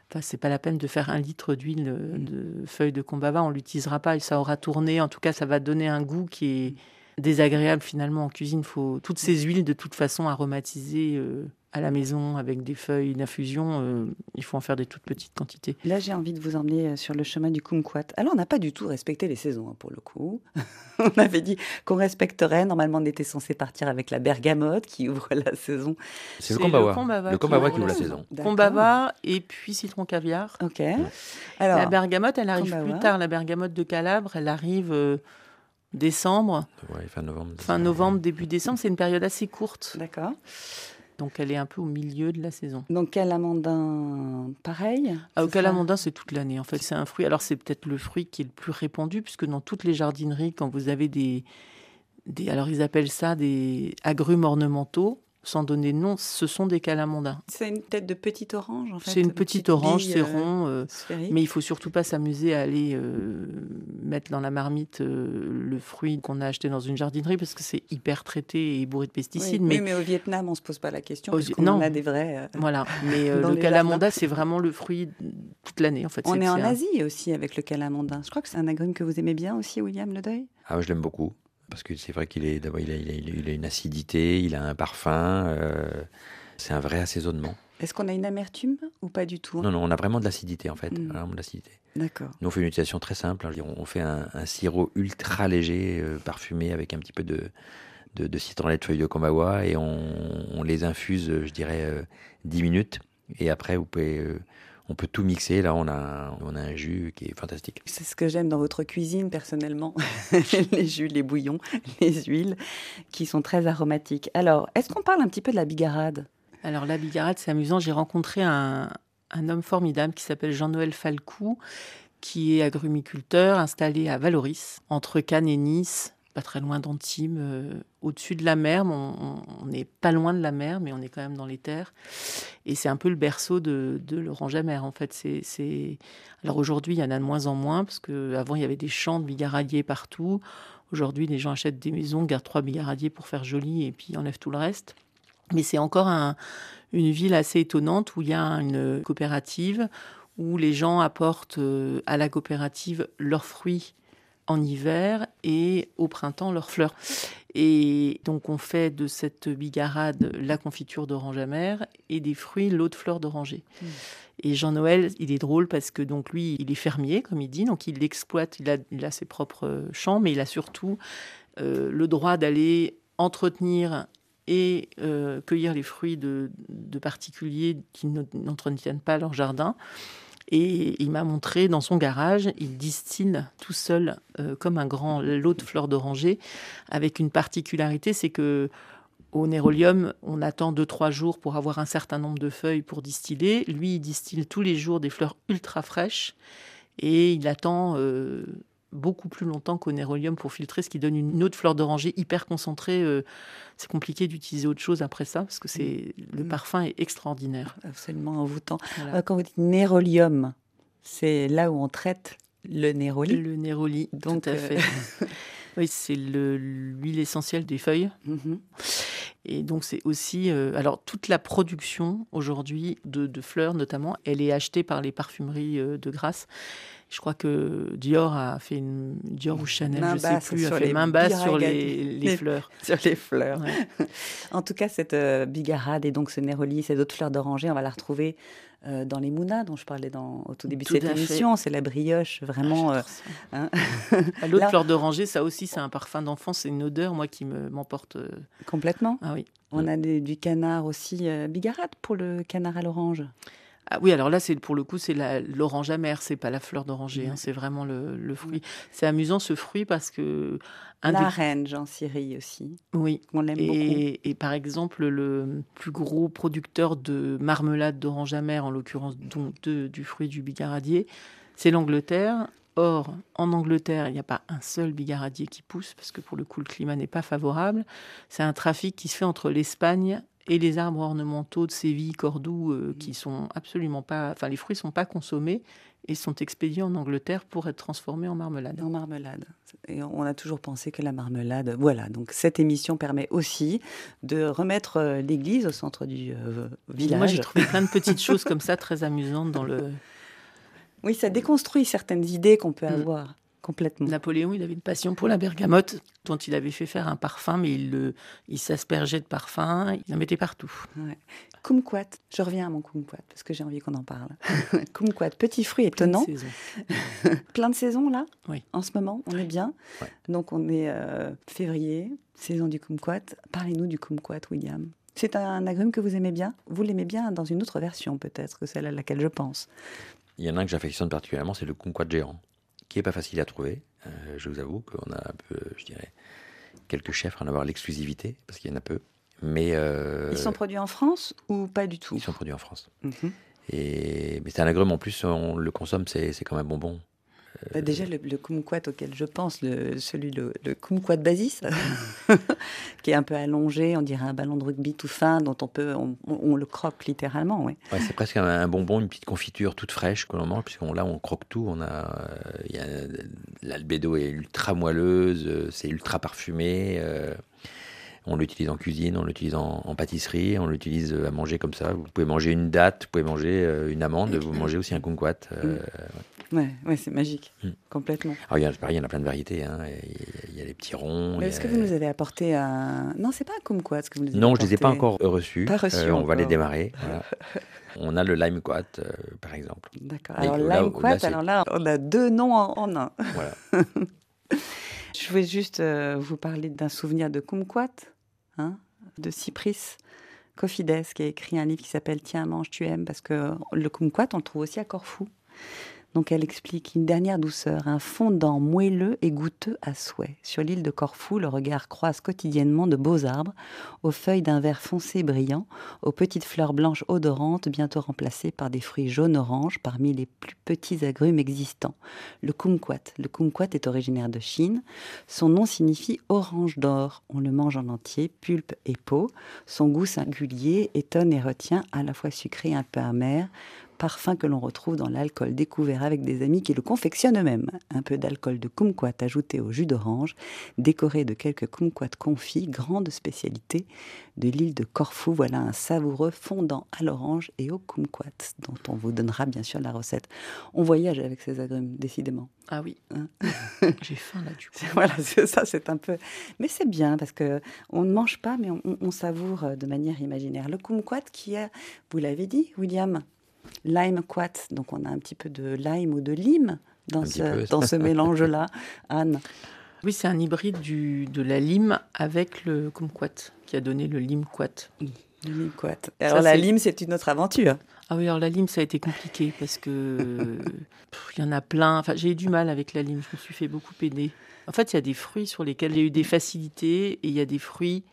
[SPEAKER 3] enfin, c'est pas la peine de faire un litre d'huile euh, de feuilles de combava, on l'utilisera pas et ça aura tourné. En tout cas, ça va donner un goût qui est désagréable finalement en cuisine. Faut toutes ces huiles de toute façon aromatisées euh, à la maison avec des feuilles d'infusion. euh, il faut en faire des toutes petites quantités.
[SPEAKER 2] Là, j'ai envie de vous emmener euh, sur le chemin du kumquat. Alors, on n'a pas du tout respecté les saisons, hein, pour le coup. on avait dit qu'on respecterait. Normalement, on était censé partir avec la bergamote qui ouvre la saison.
[SPEAKER 4] C'est le Kombawa.
[SPEAKER 3] le Kombawa
[SPEAKER 4] Le
[SPEAKER 3] qui
[SPEAKER 4] Kombawa
[SPEAKER 3] ouvre
[SPEAKER 4] qui ouvre la
[SPEAKER 3] la
[SPEAKER 4] saison.
[SPEAKER 3] Combava et puis citron caviar.
[SPEAKER 2] Ok.
[SPEAKER 3] la
[SPEAKER 2] Alors,
[SPEAKER 3] bergamote, elle arrive
[SPEAKER 2] Kombawa.
[SPEAKER 3] plus tard. La bergamote de Calabre, elle arrive euh, décembre,
[SPEAKER 4] Ouais, fin novembre.
[SPEAKER 3] fin novembre, début décembre. C'est une période assez courte.
[SPEAKER 2] d'accord.
[SPEAKER 3] Donc elle est un peu au milieu de la saison.
[SPEAKER 2] Donc, calamandin, pareil
[SPEAKER 3] Ah, au calamandin, c'est toute l'année. En fait, c'est un fruit. Alors, c'est peut-être le fruit qui est le plus répandu, puisque dans toutes les jardineries, quand vous avez des. des alors, ils appellent ça des agrumes ornementaux, sans donner de nom, ce sont des calamandins.
[SPEAKER 2] C'est une tête de petite orange, en fait.
[SPEAKER 3] C'est une petite orange, c'est
[SPEAKER 2] euh,
[SPEAKER 3] rond. euh. Mais il faut surtout pas s'amuser à aller euh, mettre dans la marmite euh, le fruit qu'on a acheté dans une jardinerie parce que c'est hyper traité et bourré de pesticides.
[SPEAKER 2] oui,
[SPEAKER 3] mais
[SPEAKER 2] mais au Vietnam, on se pose pas la question.
[SPEAKER 3] Au-
[SPEAKER 2] parce qu'on
[SPEAKER 3] non.
[SPEAKER 2] a des vrais. euh,
[SPEAKER 3] voilà. Mais euh, le calamanda, c'est vraiment le fruit toute l'année en fait.
[SPEAKER 2] On est en
[SPEAKER 3] un-
[SPEAKER 2] Asie aussi avec le calamandin. Je crois que c'est un agrume que vous aimez bien aussi, William Ledeuil?
[SPEAKER 4] Ah, je l'aime beaucoup. Parce que c'est vrai qu'il est, d'abord, il a, il a- il a une acidité, il a un parfum. euh, c'est un vrai assaisonnement.
[SPEAKER 2] Est-ce qu'on a une amertume ou pas du tout?
[SPEAKER 4] Non, non, on a vraiment de l'acidité en fait.
[SPEAKER 2] Mm.
[SPEAKER 4] Vraiment de l'acidité.
[SPEAKER 2] D'accord.
[SPEAKER 4] Nous, on fait une utilisation très simple. hein. On fait un, un sirop ultra léger, euh, parfumé, avec un petit peu de, de, de citronnet de feuilles de Komawa, et on, on les infuse, je dirais, euh, 10 minutes. Et après, vous pouvez, euh, on peut tout mixer. Là, on a, on a un jus qui est fantastique.
[SPEAKER 2] C'est ce que j'aime dans votre cuisine personnellement, les jus, les bouillons, les huiles, qui sont très aromatiques. Alors, est-ce qu'on parle un petit peu de la bigarade?
[SPEAKER 3] Alors la bigarade, c'est amusant. J'ai rencontré un, un homme formidable qui s'appelle Jean-Noël Falcou, qui est agrumiculteur installé à Valoris, entre Cannes et Nice, pas très loin d'Antibes, euh, au-dessus de la mer. On n'est pas loin de la mer, mais on est quand même dans les terres. Et c'est un peu le berceau de, de l'orange en fait. C'est. Alors aujourd'hui, il y en a de moins en moins, parce qu'avant, il y avait des champs de bigaradiers partout. Aujourd'hui, les gens achètent des maisons, gardent trois bigaradiers pour faire joli, et puis enlèvent tout le reste. Mais c'est encore un- une ville assez étonnante où il y a une coopérative où les gens apportent euh, à la coopérative leurs fruits en hiver et au printemps leurs fleurs. Et donc on fait de cette bigarade la confiture d'orange amère et des fruits l'eau de fleur d'oranger.
[SPEAKER 2] Mm.
[SPEAKER 3] Et Jean-Noël, il est drôle parce que donc lui, il est fermier, comme il dit, donc il l'exploite, il a, il a ses propres euh, champs, mais il a surtout euh, le droit d'aller entretenir et euh, cueillir les fruits de, de particuliers qui ne- n'entretiennent pas leur jardin. Et il m'a montré dans son garage, il distille tout seul, euh, comme un grand lot de fleurs d'oranger, avec une particularité, c'est que Au nérolium, on attend 2-3 jours pour avoir un certain nombre de feuilles pour distiller. Lui, il distille tous les jours des fleurs ultra fraîches et il attend euh, beaucoup plus longtemps qu'au nérolium pour filtrer, ce qui donne une autre fleur d'oranger hyper concentrée. euh, c'est compliqué d'utiliser autre chose après ça parce que c'est le
[SPEAKER 2] Mm.
[SPEAKER 3] parfum est extraordinaire.
[SPEAKER 2] Absolument envoûtant.
[SPEAKER 3] Voilà.
[SPEAKER 2] Euh, Quand vous dites nérolium, c'est là où on traite le néroli.
[SPEAKER 3] Le néroli,
[SPEAKER 2] Donc,
[SPEAKER 3] tout à
[SPEAKER 2] euh,
[SPEAKER 3] fait. oui, c'est le- l'huile essentielle des feuilles.
[SPEAKER 2] Mhm.
[SPEAKER 3] Et donc, c'est aussi. euh, alors, toute la production aujourd'hui de, de fleurs, notamment, elle est achetée par les parfumeries euh, de Grasse. Je crois que Dior a fait une. Dior ou Chanel,
[SPEAKER 2] Main
[SPEAKER 3] je ne sais plus, a fait main basse sur les,
[SPEAKER 2] biragades.
[SPEAKER 3] les
[SPEAKER 2] Les-
[SPEAKER 3] fleurs.
[SPEAKER 2] Sur les fleurs.
[SPEAKER 3] Ouais.
[SPEAKER 2] En tout cas, cette euh, bigarade et donc ce néroli, ces autres fleurs d'oranger, on va la retrouver euh, dans les mounas dont je parlais dans, au tout début
[SPEAKER 3] Tout
[SPEAKER 2] de cette émission. C'est la brioche, vraiment. euh,
[SPEAKER 3] J'adore ça.
[SPEAKER 2] hein.
[SPEAKER 3] Ah, L'autre fleur d'oranger, ça aussi, c'est un parfum d'enfant, c'est une odeur, moi, qui me- m'emporte. euh,
[SPEAKER 2] complètement.
[SPEAKER 3] Ah oui.
[SPEAKER 2] On a des- du canard aussi. euh, bigarade pour le canard à l'orange.
[SPEAKER 3] Ah oui, alors là, c'est pour le coup, c'est l'orange amère, c'est pas la fleur d'oranger, hein, c'est vraiment le, le fruit. C'est amusant ce fruit parce que un
[SPEAKER 2] la
[SPEAKER 3] des-
[SPEAKER 2] reine, Jean Syrie aussi.
[SPEAKER 3] oui.
[SPEAKER 2] On l'aime beaucoup.
[SPEAKER 3] Et, par exemple, le plus gros producteur de marmelade d'orange amère, en l'occurrence de- du fruit du bigaradier, c'est l'Angleterre. Or, en Angleterre, il n'y a pas un seul bigaradier qui pousse, parce que pour le coup, le climat n'est pas favorable. C'est un trafic qui se fait entre l'Espagne et les arbres ornementaux de Séville, Cordoue, euh, qui sont absolument pas... Enfin, les fruits sont pas consommés et sont expédiés en Angleterre pour être transformés en marmelade.
[SPEAKER 2] En marmelade. Et on a toujours pensé que la marmelade. Voilà, donc cette émission permet aussi de remettre euh, l'église au centre du euh, village.
[SPEAKER 3] Moi, j'ai trouvé plein de petites choses comme ça très amusantes dans le...
[SPEAKER 2] Oui, ça déconstruit certaines idées qu'on peut
[SPEAKER 3] Mm.
[SPEAKER 2] avoir complètement.
[SPEAKER 3] Napoléon, il avait une passion pour la bergamote, dont il avait fait faire un parfum, mais il, le- il s'aspergeait de parfum, il en mettait partout.
[SPEAKER 2] Kumquat, je reviens à mon kumquat parce que j'ai envie qu'on en parle. kumquat, petit fruit
[SPEAKER 3] Plein de
[SPEAKER 2] étonnant,
[SPEAKER 3] saisons.
[SPEAKER 2] plein de saisons là?
[SPEAKER 3] Oui.
[SPEAKER 2] En ce moment, on est bien?
[SPEAKER 4] Ouais.
[SPEAKER 2] Donc on est euh, février, saison du kumquat. Parlez-nous du kumquat, William. C'est un agrume que vous aimez bien? Vous l'aimez bien dans une autre version peut-être que celle à laquelle je pense.
[SPEAKER 4] Il y en a un que j'affectionne particulièrement, c'est le kumquat géant, qui est pas facile à trouver. Euh, je vous avoue qu'on a un peu, je dirais, quelques chefs à en avoir l'exclusivité, parce qu'il y en a peu. Mais euh,
[SPEAKER 2] Ils sont produits en France ou pas du tout?
[SPEAKER 4] Ils sont produits en France.
[SPEAKER 2] Mhm.
[SPEAKER 4] Et, mais c'est un agrume, en plus, on le consomme, c'est c'est comme un bonbon.
[SPEAKER 2] Bah, déjà, le, le kumquat auquel je pense, le, celui, le, le kumquat basis, qui est un peu allongé, on dirait un ballon de rugby tout fin, dont on peut, on, le croque littéralement.
[SPEAKER 4] Ouais, c'est presque un, un bonbon, une petite confiture toute fraîche que l'on mange, puisqu'on là on croque tout. On a, euh, l'albédo est ultra moelleuse, euh, c'est ultra parfumé. euh, on l'utilise en cuisine, on l'utilise en, en pâtisserie, on l'utilise à manger comme ça. Vous pouvez manger une date, vous pouvez manger euh, une amande, vous mangez aussi un kumquat. euh,
[SPEAKER 2] Ouais, ouais, c'est magique,
[SPEAKER 4] Mm.
[SPEAKER 2] complètement.
[SPEAKER 4] alors, il y a, pareil, il y en a plein de variétés. hein. Il y a- il y a les petits ronds. y
[SPEAKER 2] est-ce
[SPEAKER 4] a-
[SPEAKER 2] que vous nous avez apporté un... Non, c'est pas un kumquat ce que vous nous avez
[SPEAKER 4] Non, je ne les ai pas encore reçus.
[SPEAKER 2] Pas reçus
[SPEAKER 4] Euh, on va les démarrer. voilà. on a le lime quat, euh, par exemple.
[SPEAKER 2] D'accord. Alors,
[SPEAKER 4] là-
[SPEAKER 2] lime
[SPEAKER 4] là,
[SPEAKER 2] quat,
[SPEAKER 4] c'est-
[SPEAKER 2] alors là, on a deux noms en, en un.
[SPEAKER 4] Voilà.
[SPEAKER 2] Je voulais juste euh, vous parler d'un souvenir de kumquat, hein, de Cypris Cofides, qui a écrit un livre qui s'appelle Tiens, mange, tu aimes, parce que le kumquat, on le trouve aussi à Corfou. Donc elle explique une dernière douceur, un fondant moelleux et goûteux à souhait. Sur l'île de Corfou, le regard croise quotidiennement de beaux arbres, aux feuilles d'un vert foncé brillant, aux petites fleurs blanches odorantes, bientôt remplacées par des fruits jaune-orange parmi les plus petits agrumes existants. Le kumquat. Le kumquat est originaire de Chine. Son nom signifie orange d'or. On le mange en entier, pulpe et peau. Son goût singulier étonne et retient, à la fois sucré et un peu amer, parfum que l'on retrouve dans l'alcool découvert avec des amis qui le confectionnent eux-mêmes. Un peu d'alcool de kumquat ajouté au jus d'orange, décoré de quelques kumquats confits, grande spécialité de l'île de Corfou. Voilà un savoureux fondant à l'orange et au kumquat, dont on vous donnera bien sûr la recette. On voyage avec ces agrumes, décidément.
[SPEAKER 3] Ah oui,
[SPEAKER 2] Hein.
[SPEAKER 3] j'ai faim là du coup.
[SPEAKER 2] Voilà, ça, c'est un peu. Mais c'est bien parce que on ne mange pas, mais on, on- on savoure euh, de manière imaginaire. Le kumquat qui est, vous l'avez dit, William, lime quat. Donc on a un petit peu de lime ou de lime dans
[SPEAKER 4] Un
[SPEAKER 2] ce, dans ce mélange-là. Anne,
[SPEAKER 3] Oui, c'est un hybride du, de la lime avec le kumquat qui a donné le limquat.
[SPEAKER 2] le lime quat. Alors
[SPEAKER 3] Ça,
[SPEAKER 2] la lime, c'est une autre aventure.
[SPEAKER 3] Ah oui, alors la lime, ça a été compliqué parce que il y en a plein. Enfin, j'ai eu du mal avec la lime. Je me suis fait beaucoup aider. En fait, il y a des fruits sur lesquels il y a eu des facilités et il y a des fruits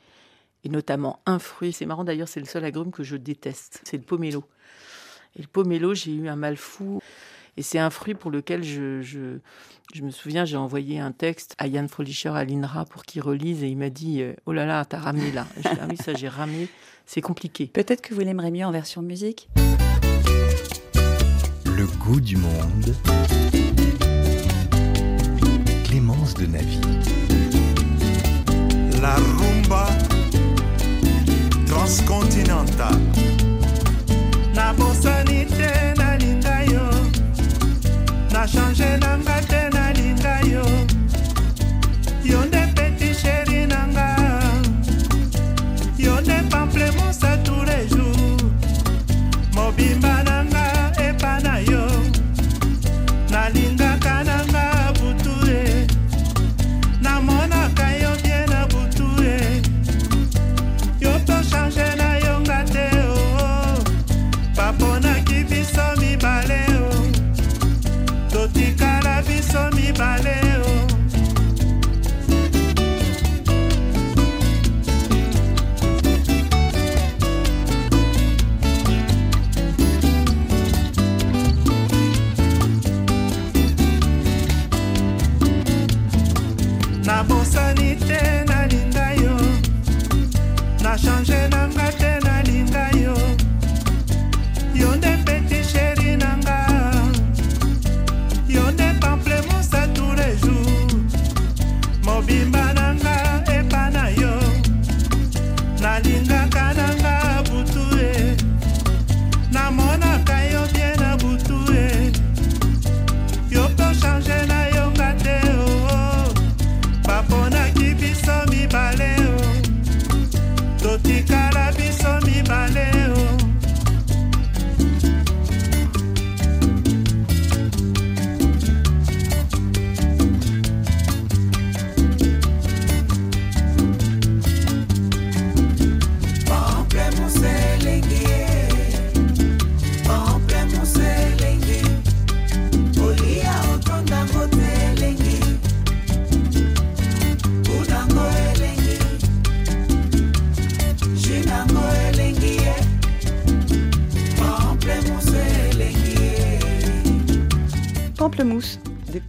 [SPEAKER 3] et notamment un fruit. C'est marrant d'ailleurs, c'est le seul agrume que je déteste, c'est le pomelo. Et le pomelo, j'ai eu un mal fou. Et c'est un fruit pour lequel je, je, je me souviens, j'ai envoyé un texte à Yann Frolischer à l'INRA pour qu'il relise et il m'a dit euh, Oh là là, t'as ramené là. Ah oui, ça j'ai ramené, c'est compliqué.
[SPEAKER 2] Peut-être que vous l'aimerez mieux en version musique.
[SPEAKER 1] Le goût du monde. Clémence de Navy.
[SPEAKER 7] La rumba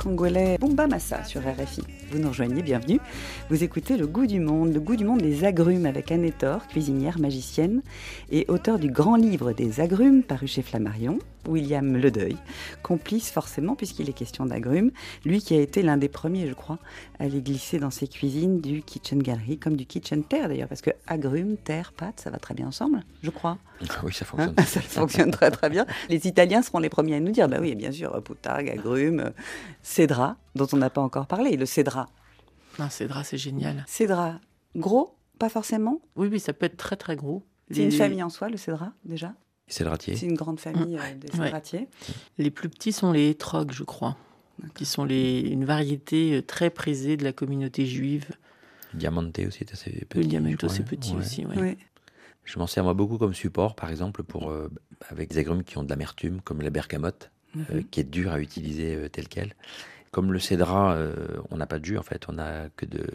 [SPEAKER 2] Congolais Bumba Massa sur RFI. Vous nous rejoignez, bienvenue. Vous écoutez Le Goût du Monde, le goût du monde des agrumes avec Anne Thor, cuisinière, magicienne et auteur du grand livre des agrumes paru chez Flammarion, William Ledeuil, complice forcément puisqu'il est question d'agrumes, lui qui a été l'un des premiers, je crois, à les glisser dans ses cuisines du Kitchen Gallery, comme du Kitchen Terre d'ailleurs, parce que agrumes, terre, pâte, ça va très bien ensemble, je crois.
[SPEAKER 4] Oui, ça
[SPEAKER 2] Hein,
[SPEAKER 4] fonctionne.
[SPEAKER 2] ça fonctionne très très bien. Les Italiens seront les premiers à nous dire, bah oui, bien sûr, poutargue, agrumes, euh, cédra, dont on n'a pas encore parlé, le cédra.
[SPEAKER 3] Non, cédra, c'est génial.
[SPEAKER 2] Cédra, gros, pas forcément?
[SPEAKER 3] Oui, oui, ça peut être très très gros.
[SPEAKER 2] C'est une famille en soi, le cédra, déjà?
[SPEAKER 4] C'est le ratier.
[SPEAKER 2] C'est une grande famille euh, des
[SPEAKER 3] Ouais.
[SPEAKER 2] cédratiers.
[SPEAKER 3] Les plus petits sont les étrogues, je crois, qui sont les, une variété euh, très prisée de la communauté juive.
[SPEAKER 4] Le Diamante aussi est assez petit.
[SPEAKER 3] Le c'est
[SPEAKER 4] hein.
[SPEAKER 3] petit
[SPEAKER 4] Ouais.
[SPEAKER 3] aussi. ouais.
[SPEAKER 4] Je m'en sers moi beaucoup comme support, par exemple, pour euh, avec des agrumes qui ont de l'amertume, comme la bergamote, euh, qui est dure à utiliser euh, telle quelle. Comme le cédra, euh, on n'a pas de jus en fait, on n'a que de,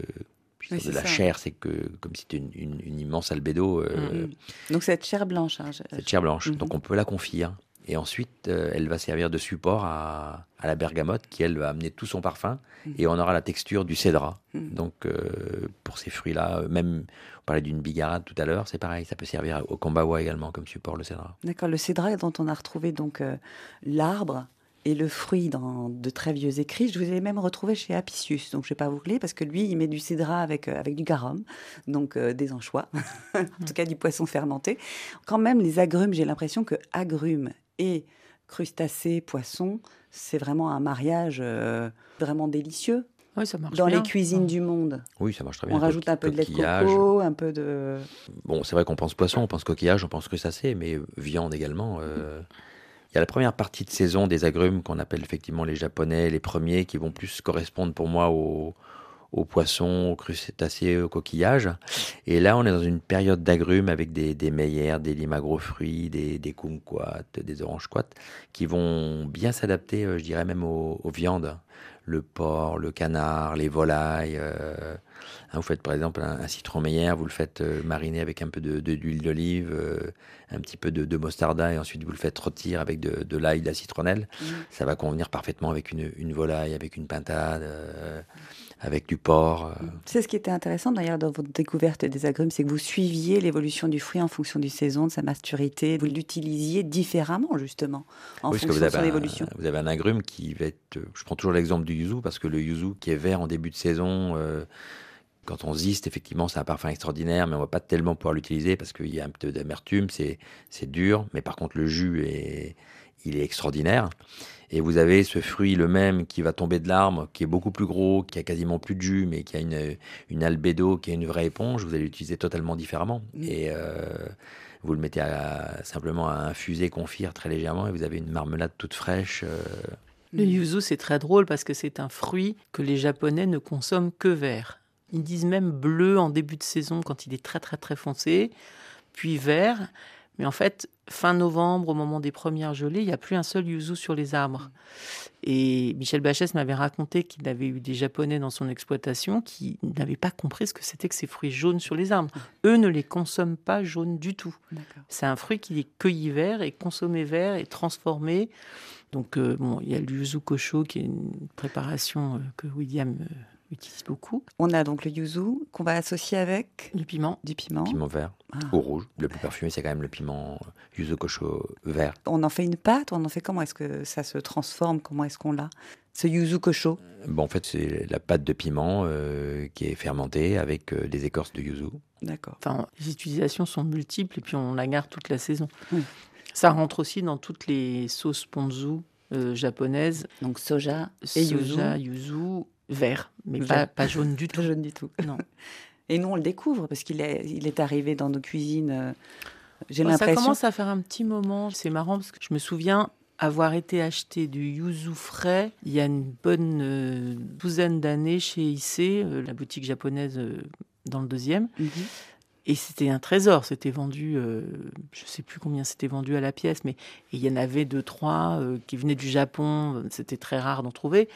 [SPEAKER 2] Oui,
[SPEAKER 4] de la
[SPEAKER 2] ça.
[SPEAKER 4] chair, c'est que comme si c'était une, une- une immense albédo, euh,
[SPEAKER 2] Donc cette chair blanche. hein, je-
[SPEAKER 4] cette chair blanche.
[SPEAKER 2] Mhm.
[SPEAKER 4] Donc on peut la confire. Et ensuite, euh, elle va servir de support à, à la bergamote qui, elle, va amener tout son parfum.
[SPEAKER 2] Mhm.
[SPEAKER 4] Et on aura la texture du cédra.
[SPEAKER 2] Mhm.
[SPEAKER 4] Donc, euh, pour ces fruits-là, euh, même, on parlait d'une bigarade tout à l'heure, c'est pareil. Ça peut servir au kombawa également comme support, le cédra.
[SPEAKER 2] D'accord, le cédra dont on a retrouvé donc euh, l'arbre et le fruit dans de très vieux écrits. Je vous ai même retrouvé chez Apicius, donc je ne vais pas vous lire parce que lui, il met du cédra avec, avec du garum, donc euh, des anchois, en tout cas du poisson fermenté. Quand même, les agrumes, j'ai l'impression que agrumes et crustacés, poissons, c'est vraiment un mariage euh, vraiment délicieux
[SPEAKER 3] Oui, ça marche
[SPEAKER 2] dans
[SPEAKER 3] bien.
[SPEAKER 2] les cuisines du monde.
[SPEAKER 4] Oui, ça marche très bien.
[SPEAKER 2] On rajoute un peu de lait de coco, un peu de...
[SPEAKER 4] Bon, c'est vrai qu'on pense poisson, on pense coquillage, on pense crustacé, mais viande également. euh, Il y a la première partie de saison des agrumes qu'on appelle effectivement les japonais, les premiers, qui vont plus correspondre pour moi aux, aux poissons, aux crustacés, aux coquillages. Et là, on est dans une période d'agrumes avec des, des des limes à gros fruits, des, des kumquats, des oranges squats, qui vont bien s'adapter, euh, je dirais même aux, aux viandes. Le porc, le canard, les volailles. euh, Hein, vous faites par exemple un, un citron meilleur, vous le faites euh, mariner avec un peu de, de- d'huile d'olive, euh, un petit peu de, de mostarda, et ensuite vous le faites rôtir avec de, de l'ail, de la citronnelle. Ça va convenir parfaitement avec une, une volaille, avec une pintade, euh, avec du porc. euh.
[SPEAKER 2] C'est ce qui était intéressant d'ailleurs dans votre découverte des agrumes, c'est que vous suiviez l'évolution du fruit en fonction du saison, de sa maturité. Vous l'utilisiez différemment justement en
[SPEAKER 4] Oui,
[SPEAKER 2] fonction de son
[SPEAKER 4] un,
[SPEAKER 2] évolution.
[SPEAKER 4] vous avez un agrume qui va être. Je prends toujours l'exemple du yuzu parce que le yuzu qui est vert en début de saison, euh, quand on ziste, effectivement, c'est un parfum extraordinaire, mais on va pas tellement pouvoir l'utiliser parce qu'il y a un peu d'amertume, c'est c'est dur, mais par contre le jus est il est extraordinaire. Et vous avez ce fruit le même qui va tomber de l'arbre, qui est beaucoup plus gros, qui a quasiment plus de jus, mais qui a une, une albédo, qui est une vraie éponge. Vous allez l'utiliser totalement différemment.
[SPEAKER 2] Mm.
[SPEAKER 4] Et euh, vous le mettez à, simplement à infuser, confire très légèrement, et vous avez une marmelade toute fraîche. euh,
[SPEAKER 3] Le yuzu, c'est très drôle parce que c'est un fruit que les Japonais ne consomment que vert. Ils disent même bleu en début de saison quand il est très très très foncé, puis vert. Mais en fait, fin novembre, au moment des premières gelées, il n'y a plus un seul yuzu sur les arbres. Et Michel Bachès m'avait raconté qu'il avait eu des Japonais dans son exploitation qui n'avaient pas compris ce que c'était que ces fruits jaunes sur les arbres. Eux ne les consomment pas jaunes du tout. C'est un fruit qui est cueilli vert et consommé vert et transformé. Donc, euh, bon, il y a le yuzu kosho qui est une préparation euh, que William euh, utilise beaucoup.
[SPEAKER 2] On a donc le yuzu qu'on va associer avec
[SPEAKER 3] Du piment.
[SPEAKER 2] du piment.
[SPEAKER 4] piment vert
[SPEAKER 2] Ah.
[SPEAKER 4] ou rouge. Le plus parfumé, c'est quand même le piment yuzu kosho vert.
[SPEAKER 2] On en fait une pâte, on en fait comment est-ce que ça se transforme Comment est-ce qu'on l'a Ce yuzu kosho.
[SPEAKER 4] Bon, en fait, c'est la pâte de piment euh, qui est fermentée avec euh, des écorces de yuzu.
[SPEAKER 2] D'accord.
[SPEAKER 3] Enfin, les utilisations sont multiples et puis on la garde toute la saison.
[SPEAKER 2] Oui.
[SPEAKER 3] Ça rentre aussi dans toutes les sauces ponzu euh, japonaises.
[SPEAKER 2] Donc soja et yuzu,
[SPEAKER 3] vert, mais
[SPEAKER 2] Vert.
[SPEAKER 3] pas, pas jaune du tout.
[SPEAKER 2] Pas jaune du tout.
[SPEAKER 3] Non.
[SPEAKER 2] Et nous, on le découvre parce qu'il est, il est arrivé dans nos cuisines. euh, J'ai
[SPEAKER 3] ça
[SPEAKER 2] l'impression.
[SPEAKER 3] commence à faire un petit moment. C'est marrant parce que je me souviens avoir été acheter du yuzu frais il y a une bonne euh, douzaine d'années chez Issei, euh, la boutique japonaise euh, dans le deuxième.
[SPEAKER 2] Mhm.
[SPEAKER 3] Et c'était un trésor. C'était vendu, je sais plus combien c'était vendu à la pièce, mais il y en avait deux, trois qui venaient du Japon. C'était très rare d'en trouver.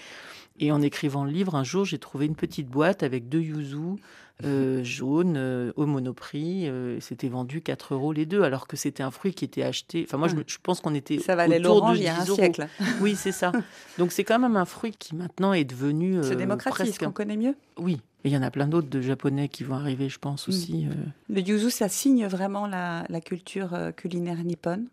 [SPEAKER 3] Et en écrivant le livre, un jour, j'ai trouvé une petite boîte avec deux yuzu euh, jaunes euh, au monoprix. Euh, c'était vendu 4 euros les deux, alors que c'était un fruit qui était acheté. Enfin, moi, je, je pense qu'on était
[SPEAKER 2] Ça valait
[SPEAKER 3] autour de
[SPEAKER 2] il y a un
[SPEAKER 3] 10 euros.
[SPEAKER 2] siècle.
[SPEAKER 3] Oui, c'est ça. Donc c'est quand même un fruit qui maintenant est devenu
[SPEAKER 2] Se démocratise,
[SPEAKER 3] presque.
[SPEAKER 2] qu'on connaît mieux.
[SPEAKER 3] Oui, et il y en a plein d'autres de japonais qui vont arriver, je
[SPEAKER 2] Mm.
[SPEAKER 3] pense aussi. euh.
[SPEAKER 2] Le yuzu, ça signe vraiment la, la culture culinaire nippone?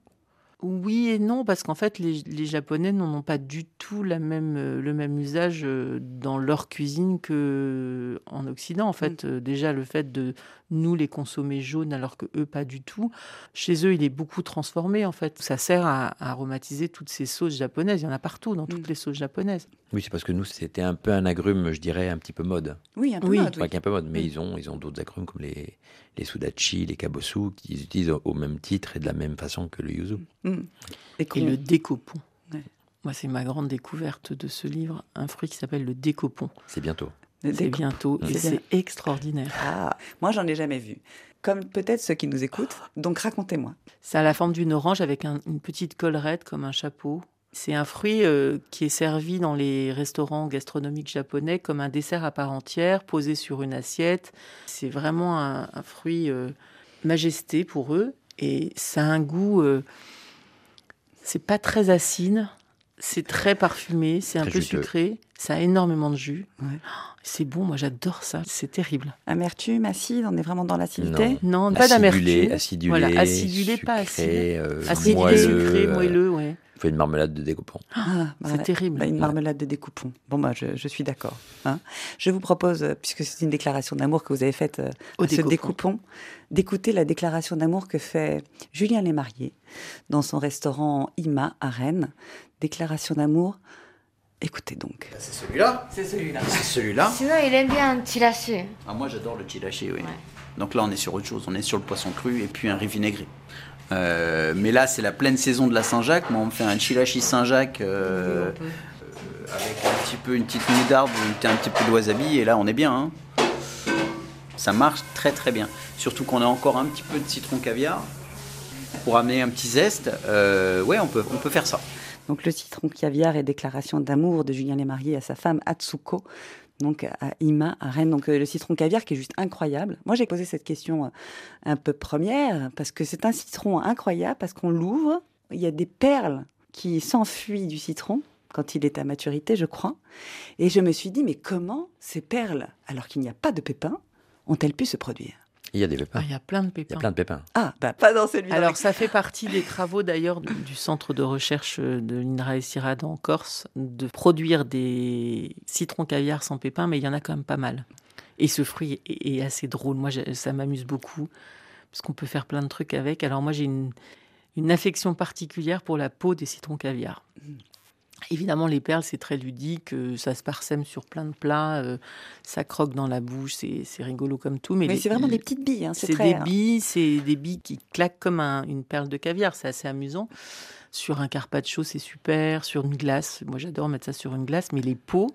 [SPEAKER 3] Oui et non, parce qu'en fait, les, les Japonais n'en ont pas du tout la même, euh, le même usage euh, dans leur cuisine que en Occident. En fait, Euh, déjà le fait de nous les consommer jaunes alors que eux pas du tout. Chez eux, il est beaucoup transformé. En fait, ça sert à, à aromatiser toutes ces sauces japonaises. Il y en a partout dans toutes
[SPEAKER 2] Mm.
[SPEAKER 3] les sauces japonaises.
[SPEAKER 4] Oui, c'est parce que nous, c'était un peu un agrume, je dirais, un petit peu mode.
[SPEAKER 2] Oui, un peu
[SPEAKER 3] Oui.
[SPEAKER 2] mode, oui.
[SPEAKER 4] qu'un peu mode, mais
[SPEAKER 2] Oui.
[SPEAKER 4] ils ont, ils ont d'autres agrumes comme les, les sudachi, les kabosu, qu'ils utilisent au, au même titre et de la même façon que le yuzu.
[SPEAKER 2] Mm. Et,
[SPEAKER 3] le décopon.
[SPEAKER 2] Ouais.
[SPEAKER 3] Moi, c'est ma grande découverte de ce livre, un fruit qui s'appelle le décopon.
[SPEAKER 4] C'est bientôt.
[SPEAKER 3] C'est bientôt
[SPEAKER 2] C'est
[SPEAKER 3] extraordinaire.
[SPEAKER 2] Ah, moi, j'en ai jamais vu. Comme peut-être ceux qui nous écoutent. Donc, racontez-moi.
[SPEAKER 3] Ça a la forme d'une orange avec un- une petite collerette comme un chapeau. C'est un fruit euh, qui est servi dans les restaurants gastronomiques japonais comme un dessert à part entière, posé sur une assiette. C'est vraiment un, un fruit euh, majesté pour eux. Et ça a un goût. euh, c'est pas très acide, c'est très parfumé, c'est un peu
[SPEAKER 4] juteux.
[SPEAKER 3] sucré, ça a énormément de jus.
[SPEAKER 2] Ouais.
[SPEAKER 3] Oh, C'est bon, moi j'adore ça, c'est terrible.
[SPEAKER 2] Amertume, acide, on est vraiment dans l'acidité?
[SPEAKER 4] Non.
[SPEAKER 3] Non, pas d'amertume.
[SPEAKER 4] acidulé,
[SPEAKER 3] Voilà, acidulé, pas acide.
[SPEAKER 4] sucré, euh,
[SPEAKER 3] Acidulé,
[SPEAKER 4] moelleux,
[SPEAKER 3] sucré, moelleux, ouais.
[SPEAKER 4] On fait une marmelade de découpant.
[SPEAKER 2] Ah,
[SPEAKER 3] C'est
[SPEAKER 2] voilà.
[SPEAKER 3] terrible.
[SPEAKER 2] Bah, une
[SPEAKER 4] Ouais.
[SPEAKER 2] marmelade de découpon. Bon, moi, je, je suis d'accord. hein. Je vous propose, euh, puisque c'est une déclaration d'amour que vous avez faite euh,
[SPEAKER 3] Au
[SPEAKER 2] à ce
[SPEAKER 3] découpon.
[SPEAKER 2] découpon, d'écouter la déclaration d'amour que fait Julien Lesmariés dans son restaurant Ima à Rennes. Déclaration d'amour. Écoutez donc.
[SPEAKER 8] C'est celui-là
[SPEAKER 2] C'est celui-là.
[SPEAKER 8] C'est celui-là
[SPEAKER 9] Sinon, il aime bien un chilaché.
[SPEAKER 8] ah, Moi, j'adore le chilaché, oui.
[SPEAKER 9] Ouais.
[SPEAKER 8] Donc là, on est sur autre chose. On est sur le poisson cru et puis un riz vinaigré. Euh, mais là, c'est la pleine saison de la Saint-Jacques. Moi, on me fait un chilachi Saint-Jacques euh,
[SPEAKER 9] Oui,
[SPEAKER 8] euh, avec un petit peu une petite moutarde, un petit peu de wasabi. Et là, on est bien. hein. Ça marche très très bien. Surtout qu'on a encore un petit peu de citron caviar pour amener un petit zeste. Euh, ouais, on peut, on peut faire ça.
[SPEAKER 2] Donc le citron caviar et déclaration d'amour de Julien Lesmariés à sa femme Atsuko donc à Ima, à Rennes. Donc euh, le citron caviar qui est juste incroyable. Moi j'ai posé cette question euh, un peu première parce que c'est un citron incroyable parce qu'on l'ouvre, il y a des perles qui s'enfuient du citron quand il est à maturité, je crois. Et je me suis dit, mais comment ces perles, alors qu'il n'y a pas de pépins, ont-elles pu se produire?
[SPEAKER 4] Il y a des pépins.
[SPEAKER 3] Ah, il y a plein de
[SPEAKER 4] Il y
[SPEAKER 3] pépins.
[SPEAKER 4] a plein de pépins.
[SPEAKER 2] Ah, bah pas dans celui-là.
[SPEAKER 3] Alors, ça fait partie des travaux d'ailleurs du centre de recherche de l'INRA et CIRAD en Corse de produire des citrons caviar sans pépins, mais il y en a quand même pas mal. Et ce fruit est, est assez drôle. Moi, ça m'amuse beaucoup parce qu'on peut faire plein de trucs avec. Alors, moi, j'ai une, une affection particulière pour la peau des citrons caviar. Évidemment, les perles, c'est très ludique, euh, ça se parsème sur plein de plats, euh, ça croque dans la bouche, c'est rigolo comme tout. Mais
[SPEAKER 2] c'est vraiment des petites billes. hein,
[SPEAKER 3] c'est des billes, c'est des billes qui claquent comme un- une perle de caviar. C'est assez amusant. Sur un carpaccio, c'est super. Sur une glace, moi j'adore mettre ça sur une glace. Mais les peaux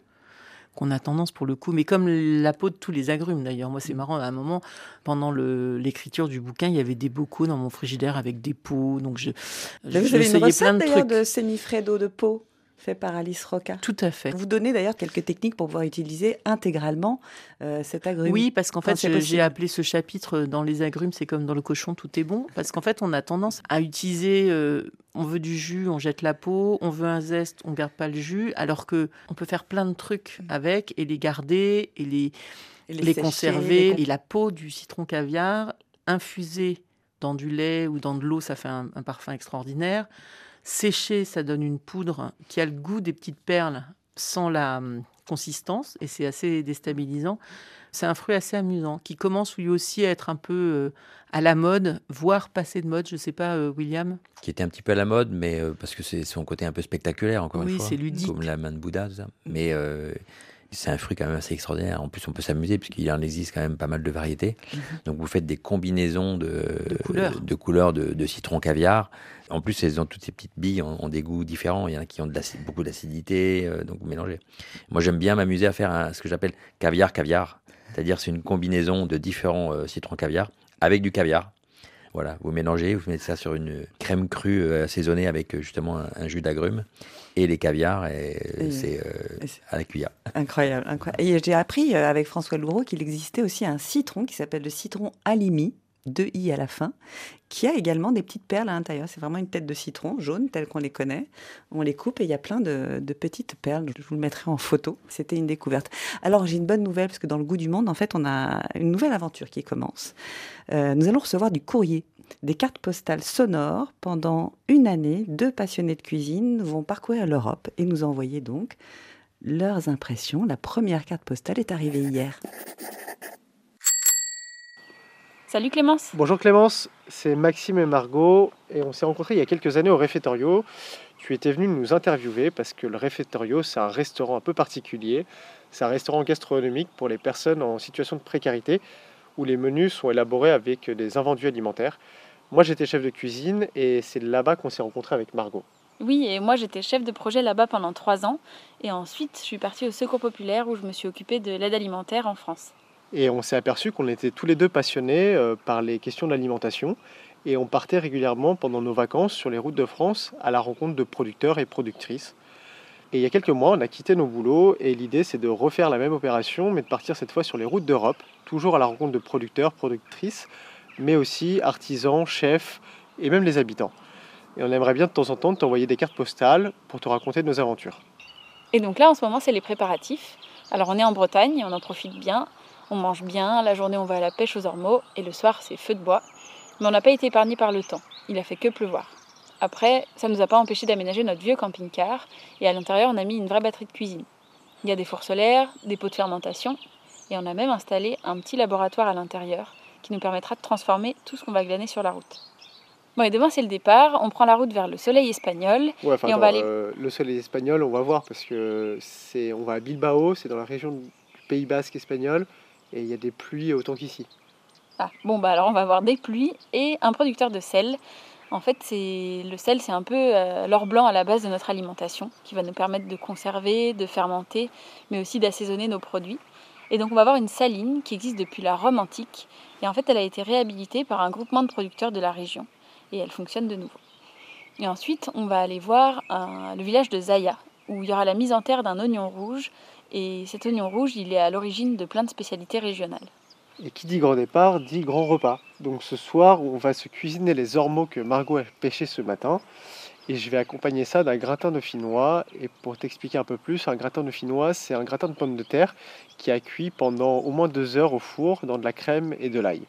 [SPEAKER 3] qu'on a tendance pour le coup, mais comme la peau de tous les agrumes d'ailleurs. Moi c'est
[SPEAKER 2] Mm.
[SPEAKER 3] marrant. À un moment, pendant l'écriture du bouquin, il y avait des bocaux dans mon frigidaire avec des peaux. Donc je,
[SPEAKER 2] Vous avez une recette
[SPEAKER 3] plein de
[SPEAKER 2] d'ailleurs
[SPEAKER 3] trucs.
[SPEAKER 2] de semifredo de peau fait par Alice Roca.
[SPEAKER 3] Tout à fait.
[SPEAKER 2] Vous donnez d'ailleurs quelques techniques pour pouvoir utiliser intégralement euh, cet agrume.
[SPEAKER 3] Oui, parce qu'en fait,
[SPEAKER 2] possible.
[SPEAKER 3] j'ai appelé ce chapitre dans les agrumes, c'est comme dans le cochon, tout est bon. Parce qu'en fait, on a tendance à utiliser, euh, on veut du jus, on jette la peau, on veut un zeste, on garde pas le jus, alors que on peut faire plein de trucs avec et les garder et les,
[SPEAKER 2] Et
[SPEAKER 3] les,
[SPEAKER 2] sécher,
[SPEAKER 3] conserver.
[SPEAKER 2] les
[SPEAKER 3] Et la peau du citron caviar infusée dans du lait ou dans de l'eau, ça fait un, un parfum extraordinaire. Séché, ça donne une poudre qui a le goût des petites perles sans la hum, consistance et c'est assez déstabilisant. C'est un fruit assez amusant qui commence lui aussi à être un peu euh, à la mode, voire passé de mode. Je sais pas, euh, William.
[SPEAKER 4] Qui était un petit peu à la mode, mais euh, parce que c'est son côté un peu spectaculaire, encore
[SPEAKER 3] Oui,
[SPEAKER 4] une fois.
[SPEAKER 3] c'est ludique.
[SPEAKER 4] Comme la main de Bouddha, tout ça. Mais euh, c'est un fruit quand même assez extraordinaire. En plus, on peut s'amuser, puisqu'il en existe quand même pas mal de variétés. Donc, vous faites des combinaisons de,
[SPEAKER 3] De couleurs.
[SPEAKER 4] de, couleurs de, de citron caviar. En plus, elles ont toutes ces petites billes, ont, ont des goûts différents. Il y en a qui ont de beaucoup d'acidité, euh, donc vous mélangez. Moi, j'aime bien m'amuser à faire un- ce que j'appelle caviar-caviar. C'est-à-dire, c'est une combinaison de différents euh, citrons caviar avec du caviar. Voilà, vous mélangez, vous mettez ça sur une crème crue euh, assaisonnée avec justement un, un jus d'agrumes et les caviars, et, euh,
[SPEAKER 2] Et-
[SPEAKER 4] c'est euh, à la cuillère.
[SPEAKER 2] Incroyable, incroyable. Et j'ai appris euh, avec François Loureau qu'il existait aussi un citron qui s'appelle le citron alimi, deux i à la fin, qui a également des petites perles à l'intérieur. C'est vraiment une tête de citron jaune telle qu'on les connaît. On les coupe et il y a plein de, de petites perles. Je vous le mettrai en photo. C'était une découverte. Alors j'ai une bonne nouvelle parce que dans le goût du monde, en fait, on a une nouvelle aventure qui commence. Euh, nous allons recevoir du courrier. Des cartes postales sonores pendant une année. Deux passionnés de cuisine vont parcourir l'Europe et nous envoyer donc leurs impressions. La première carte postale est arrivée hier.
[SPEAKER 10] Salut Clémence.
[SPEAKER 11] Bonjour Clémence, c'est Maxime et Margot et on s'est rencontrés il y a quelques années au Réfectorio. Tu étais venu nous interviewer parce que le Réfectorio c'est un restaurant un peu particulier. C'est un restaurant gastronomique pour les personnes en situation de précarité où les menus sont élaborés avec des invendus alimentaires. Moi j'étais chef de cuisine et c'est là-bas qu'on s'est rencontrés avec Margot.
[SPEAKER 10] Oui, et moi j'étais chef de projet là-bas pendant trois ans. Et ensuite, je suis partie au Secours Populaire où je me suis occupée de l'aide alimentaire en France.
[SPEAKER 11] Et on s'est aperçu qu'on était tous les deux passionnés euh, par les questions de l'alimentation. Et on partait régulièrement pendant nos vacances sur les routes de France à la rencontre de producteurs et productrices. Et il y a quelques mois, on a quitté nos boulots et l'idée c'est de refaire la même opération, mais de partir cette fois sur les routes d'Europe, toujours à la rencontre de producteurs, productrices, mais aussi artisans, chefs et même les habitants. Et on aimerait bien de temps en temps t'envoyer des cartes postales pour te raconter nos aventures.
[SPEAKER 10] Et donc là, en ce moment, c'est les préparatifs. Alors on est en Bretagne, on en profite bien, on mange bien, la journée on va à la pêche aux ormeaux, et le soir c'est feu de bois. Mais on n'a pas été épargné par le temps, il a fait que pleuvoir. Après, ça ne nous a pas empêché d'aménager notre vieux camping-car, et à l'intérieur on a mis une vraie batterie de cuisine. Il y a des fours solaires, des pots de fermentation, et on a même installé un petit laboratoire à l'intérieur qui nous permettra de transformer tout ce qu'on va glaner sur la route. Bon, et demain c'est le départ, on prend la route vers le soleil espagnol,
[SPEAKER 11] Ouais, enfin,
[SPEAKER 10] Et on
[SPEAKER 11] attends,
[SPEAKER 10] va aller-
[SPEAKER 11] euh, le soleil espagnol, on va voir parce que c'est, on va à Bilbao, c'est dans la région du Pays Basque espagnol, et il y a des pluies autant qu'ici.
[SPEAKER 10] Ah, bon, bah alors on va avoir des pluies et un producteur de sel. En fait, c'est le sel, c'est un peu euh, l'or blanc à la base de notre alimentation, qui va nous permettre de conserver, de fermenter, mais aussi d'assaisonner nos produits. Et donc, on va avoir une saline qui existe depuis la Rome antique. Et en fait, elle a été réhabilitée par un groupement de producteurs de la région. Et elle fonctionne de nouveau. Et ensuite, on va aller voir un- le village de Zaya, où il y aura la mise en terre d'un oignon rouge Et cet oignon rouge, il est à l'origine de plein de spécialités régionales.
[SPEAKER 11] Et qui dit grand départ dit grand repas. Donc ce soir, on va se cuisiner les ormeaux que Margot a pêchés ce matin. Et je vais accompagner ça d'un gratin dauphinois. Et pour t'expliquer un peu plus, un gratin dauphinois, c'est un gratin de pommes de terre qui a cuit pendant au moins deux heures au four dans de la crème et de l'ail.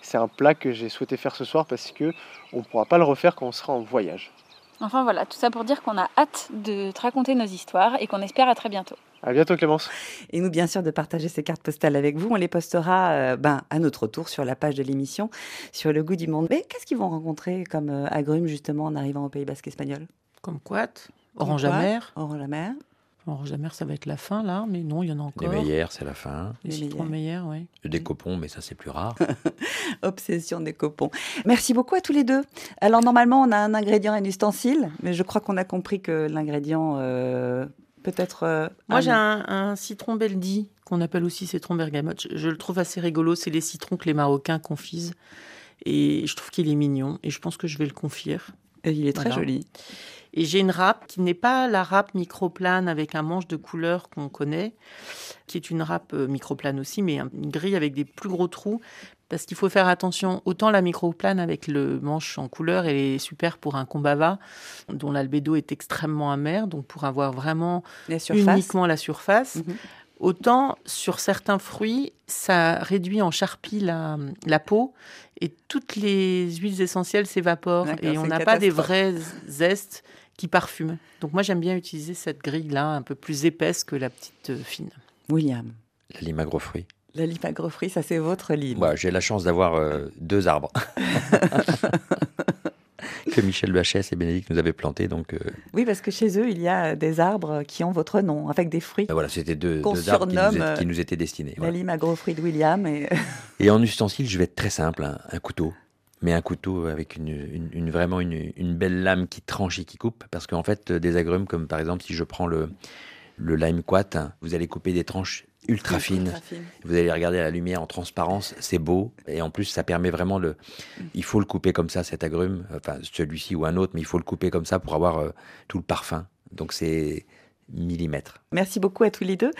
[SPEAKER 11] C'est un plat que j'ai souhaité faire ce soir parce que on ne pourra pas le refaire quand on sera en voyage.
[SPEAKER 10] Enfin voilà, tout ça pour dire qu'on a hâte de te raconter nos histoires et qu'on espère à très bientôt.
[SPEAKER 11] À bientôt Clémence.
[SPEAKER 2] Et nous, bien sûr, de partager ces cartes postales avec vous. On les postera euh, ben, à notre tour sur la page de l'émission, sur le goût du monde. Mais qu'est-ce qu'ils vont rencontrer comme euh, agrumes, justement, en arrivant au Pays Basque espagnol?
[SPEAKER 3] Comme quoi Orange amère.
[SPEAKER 2] Orange amère.
[SPEAKER 3] Orange amère, ça va être la fin, là, mais non, il y en a encore.
[SPEAKER 4] Les meilleurs, c'est la fin.
[SPEAKER 3] Les, citrons meilleurs, oui.
[SPEAKER 4] Le décopon, mais ça, c'est plus rare.
[SPEAKER 2] Obsession des copons. Merci beaucoup à tous les deux. Alors, normalement, on a un ingrédient et un ustensile, mais je crois qu'on a compris que l'ingrédient euh, peut-être. euh,
[SPEAKER 3] Moi,
[SPEAKER 2] un-
[SPEAKER 3] j'ai un, un citron beldi, qu'on appelle aussi citron bergamote. Je, je le trouve assez rigolo. C'est les citrons que les Marocains confisent. Et je trouve qu'il est mignon. Et je pense que je vais le confire.
[SPEAKER 2] Et il est très
[SPEAKER 3] Voilà.
[SPEAKER 2] joli.
[SPEAKER 3] Et j'ai une râpe qui n'est pas la râpe microplane avec un manche de couleur qu'on connaît, qui est une râpe euh, microplane aussi, mais un- une grille avec des plus gros trous. Parce qu'il faut faire attention, autant la microplane avec le manche en couleur, elle est super pour un combava, dont l'albédo est extrêmement amer, donc pour avoir vraiment
[SPEAKER 2] La
[SPEAKER 3] uniquement la surface.
[SPEAKER 2] Mhm.
[SPEAKER 3] Autant sur certains fruits, ça réduit en charpie la, la peau et toutes les huiles essentielles s'évaporent et on n'a pas des vrais zestes qui parfument. Donc moi j'aime bien utiliser cette grille-là un peu plus épaisse que la petite euh, fine.
[SPEAKER 2] William,
[SPEAKER 4] La lime agrofruit.
[SPEAKER 2] la lime agrofruit, ça c'est votre livre.
[SPEAKER 4] Bah, J'ai la chance d'avoir euh, deux arbres que Michel Bachès et Bénédicte nous avaient plantés. Donc euh,
[SPEAKER 2] Oui, parce que chez eux, il y a des arbres qui ont votre nom, avec des fruits.
[SPEAKER 4] voilà, c'était deux, deux arbres qui nous,
[SPEAKER 2] euh,
[SPEAKER 4] qui nous étaient destinés.
[SPEAKER 2] La lime agrofruit de William. Et...
[SPEAKER 4] Et en ustensile, je vais être très simple, un, un couteau. Mais un couteau avec une, une- une- vraiment une, une belle lame qui tranche et qui coupe. Parce qu'en fait, euh, des agrumes, comme par exemple, si je prends le, le lime quat, hein, vous allez couper des tranches ultra fines.
[SPEAKER 2] Ultra fine.
[SPEAKER 4] Vous allez regarder la lumière en transparence, c'est beau. Et en plus, ça permet vraiment le. Il faut le couper comme ça, cet agrume. Enfin, celui-ci ou un autre, mais il faut le couper comme ça pour avoir euh, tout le parfum. Donc c'est millimètre.
[SPEAKER 2] Merci beaucoup à tous les deux.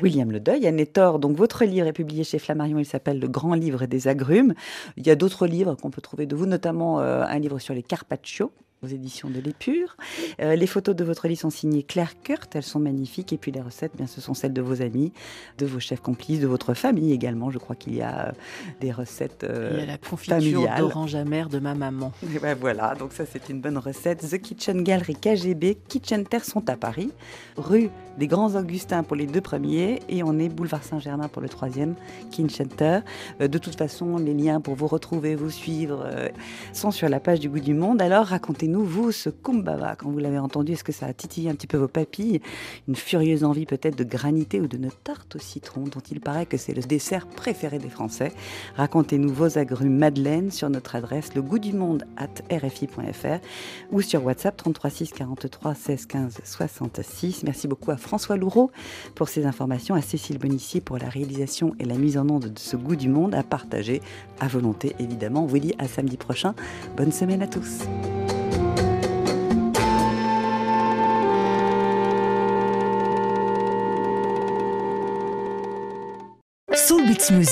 [SPEAKER 2] William Ledeuil, Anne Thor, donc votre livre est publié chez Flammarion, il s'appelle Le Grand Livre des Agrumes. Il y a d'autres livres qu'on peut trouver de vous, notamment euh, un livre sur les carpaccio aux éditions de l'Épure. Euh, les photos de votre livre sont signées Claire Kurt, elles sont magnifiques. Et puis les recettes, bien, ce sont celles de vos amis, de vos chefs complices, de votre famille également. Je crois qu'il y a euh, des recettes euh,
[SPEAKER 3] Il y a la confiture
[SPEAKER 2] familiales.
[SPEAKER 3] d'orange amère de ma maman.
[SPEAKER 2] Et ben voilà, donc ça c'est une bonne recette. The Kitchen Gallery KGB, Kitchen Terre sont à Paris, rue des Grands Augustins pour les deux premiers et on est boulevard Saint-Germain pour le troisième, Kitchen Terre. Euh, de toute façon, les liens pour vous retrouver, vous suivre euh, sont sur la page du Goût du Monde. Alors racontez-nous, vous, ce kumbaba, quand vous l'avez entendu, est-ce que ça a titillé un petit peu vos papilles? Une furieuse envie peut-être de granité ou de notre tarte au citron, dont il paraît que c'est le dessert préféré des Français. Racontez-nous vos agrumes Madeleine sur notre adresse le goût du monde at rfi.fr ou sur WhatsApp 33 6 43 16 15 66. Merci beaucoup à François Loureau pour ces informations, à Cécile Bonissier pour la réalisation et la mise en onde de ce goût du monde à partager à volonté évidemment. On vous dit à samedi prochain. Bonne semaine à tous.
[SPEAKER 12] Soulbeats Music.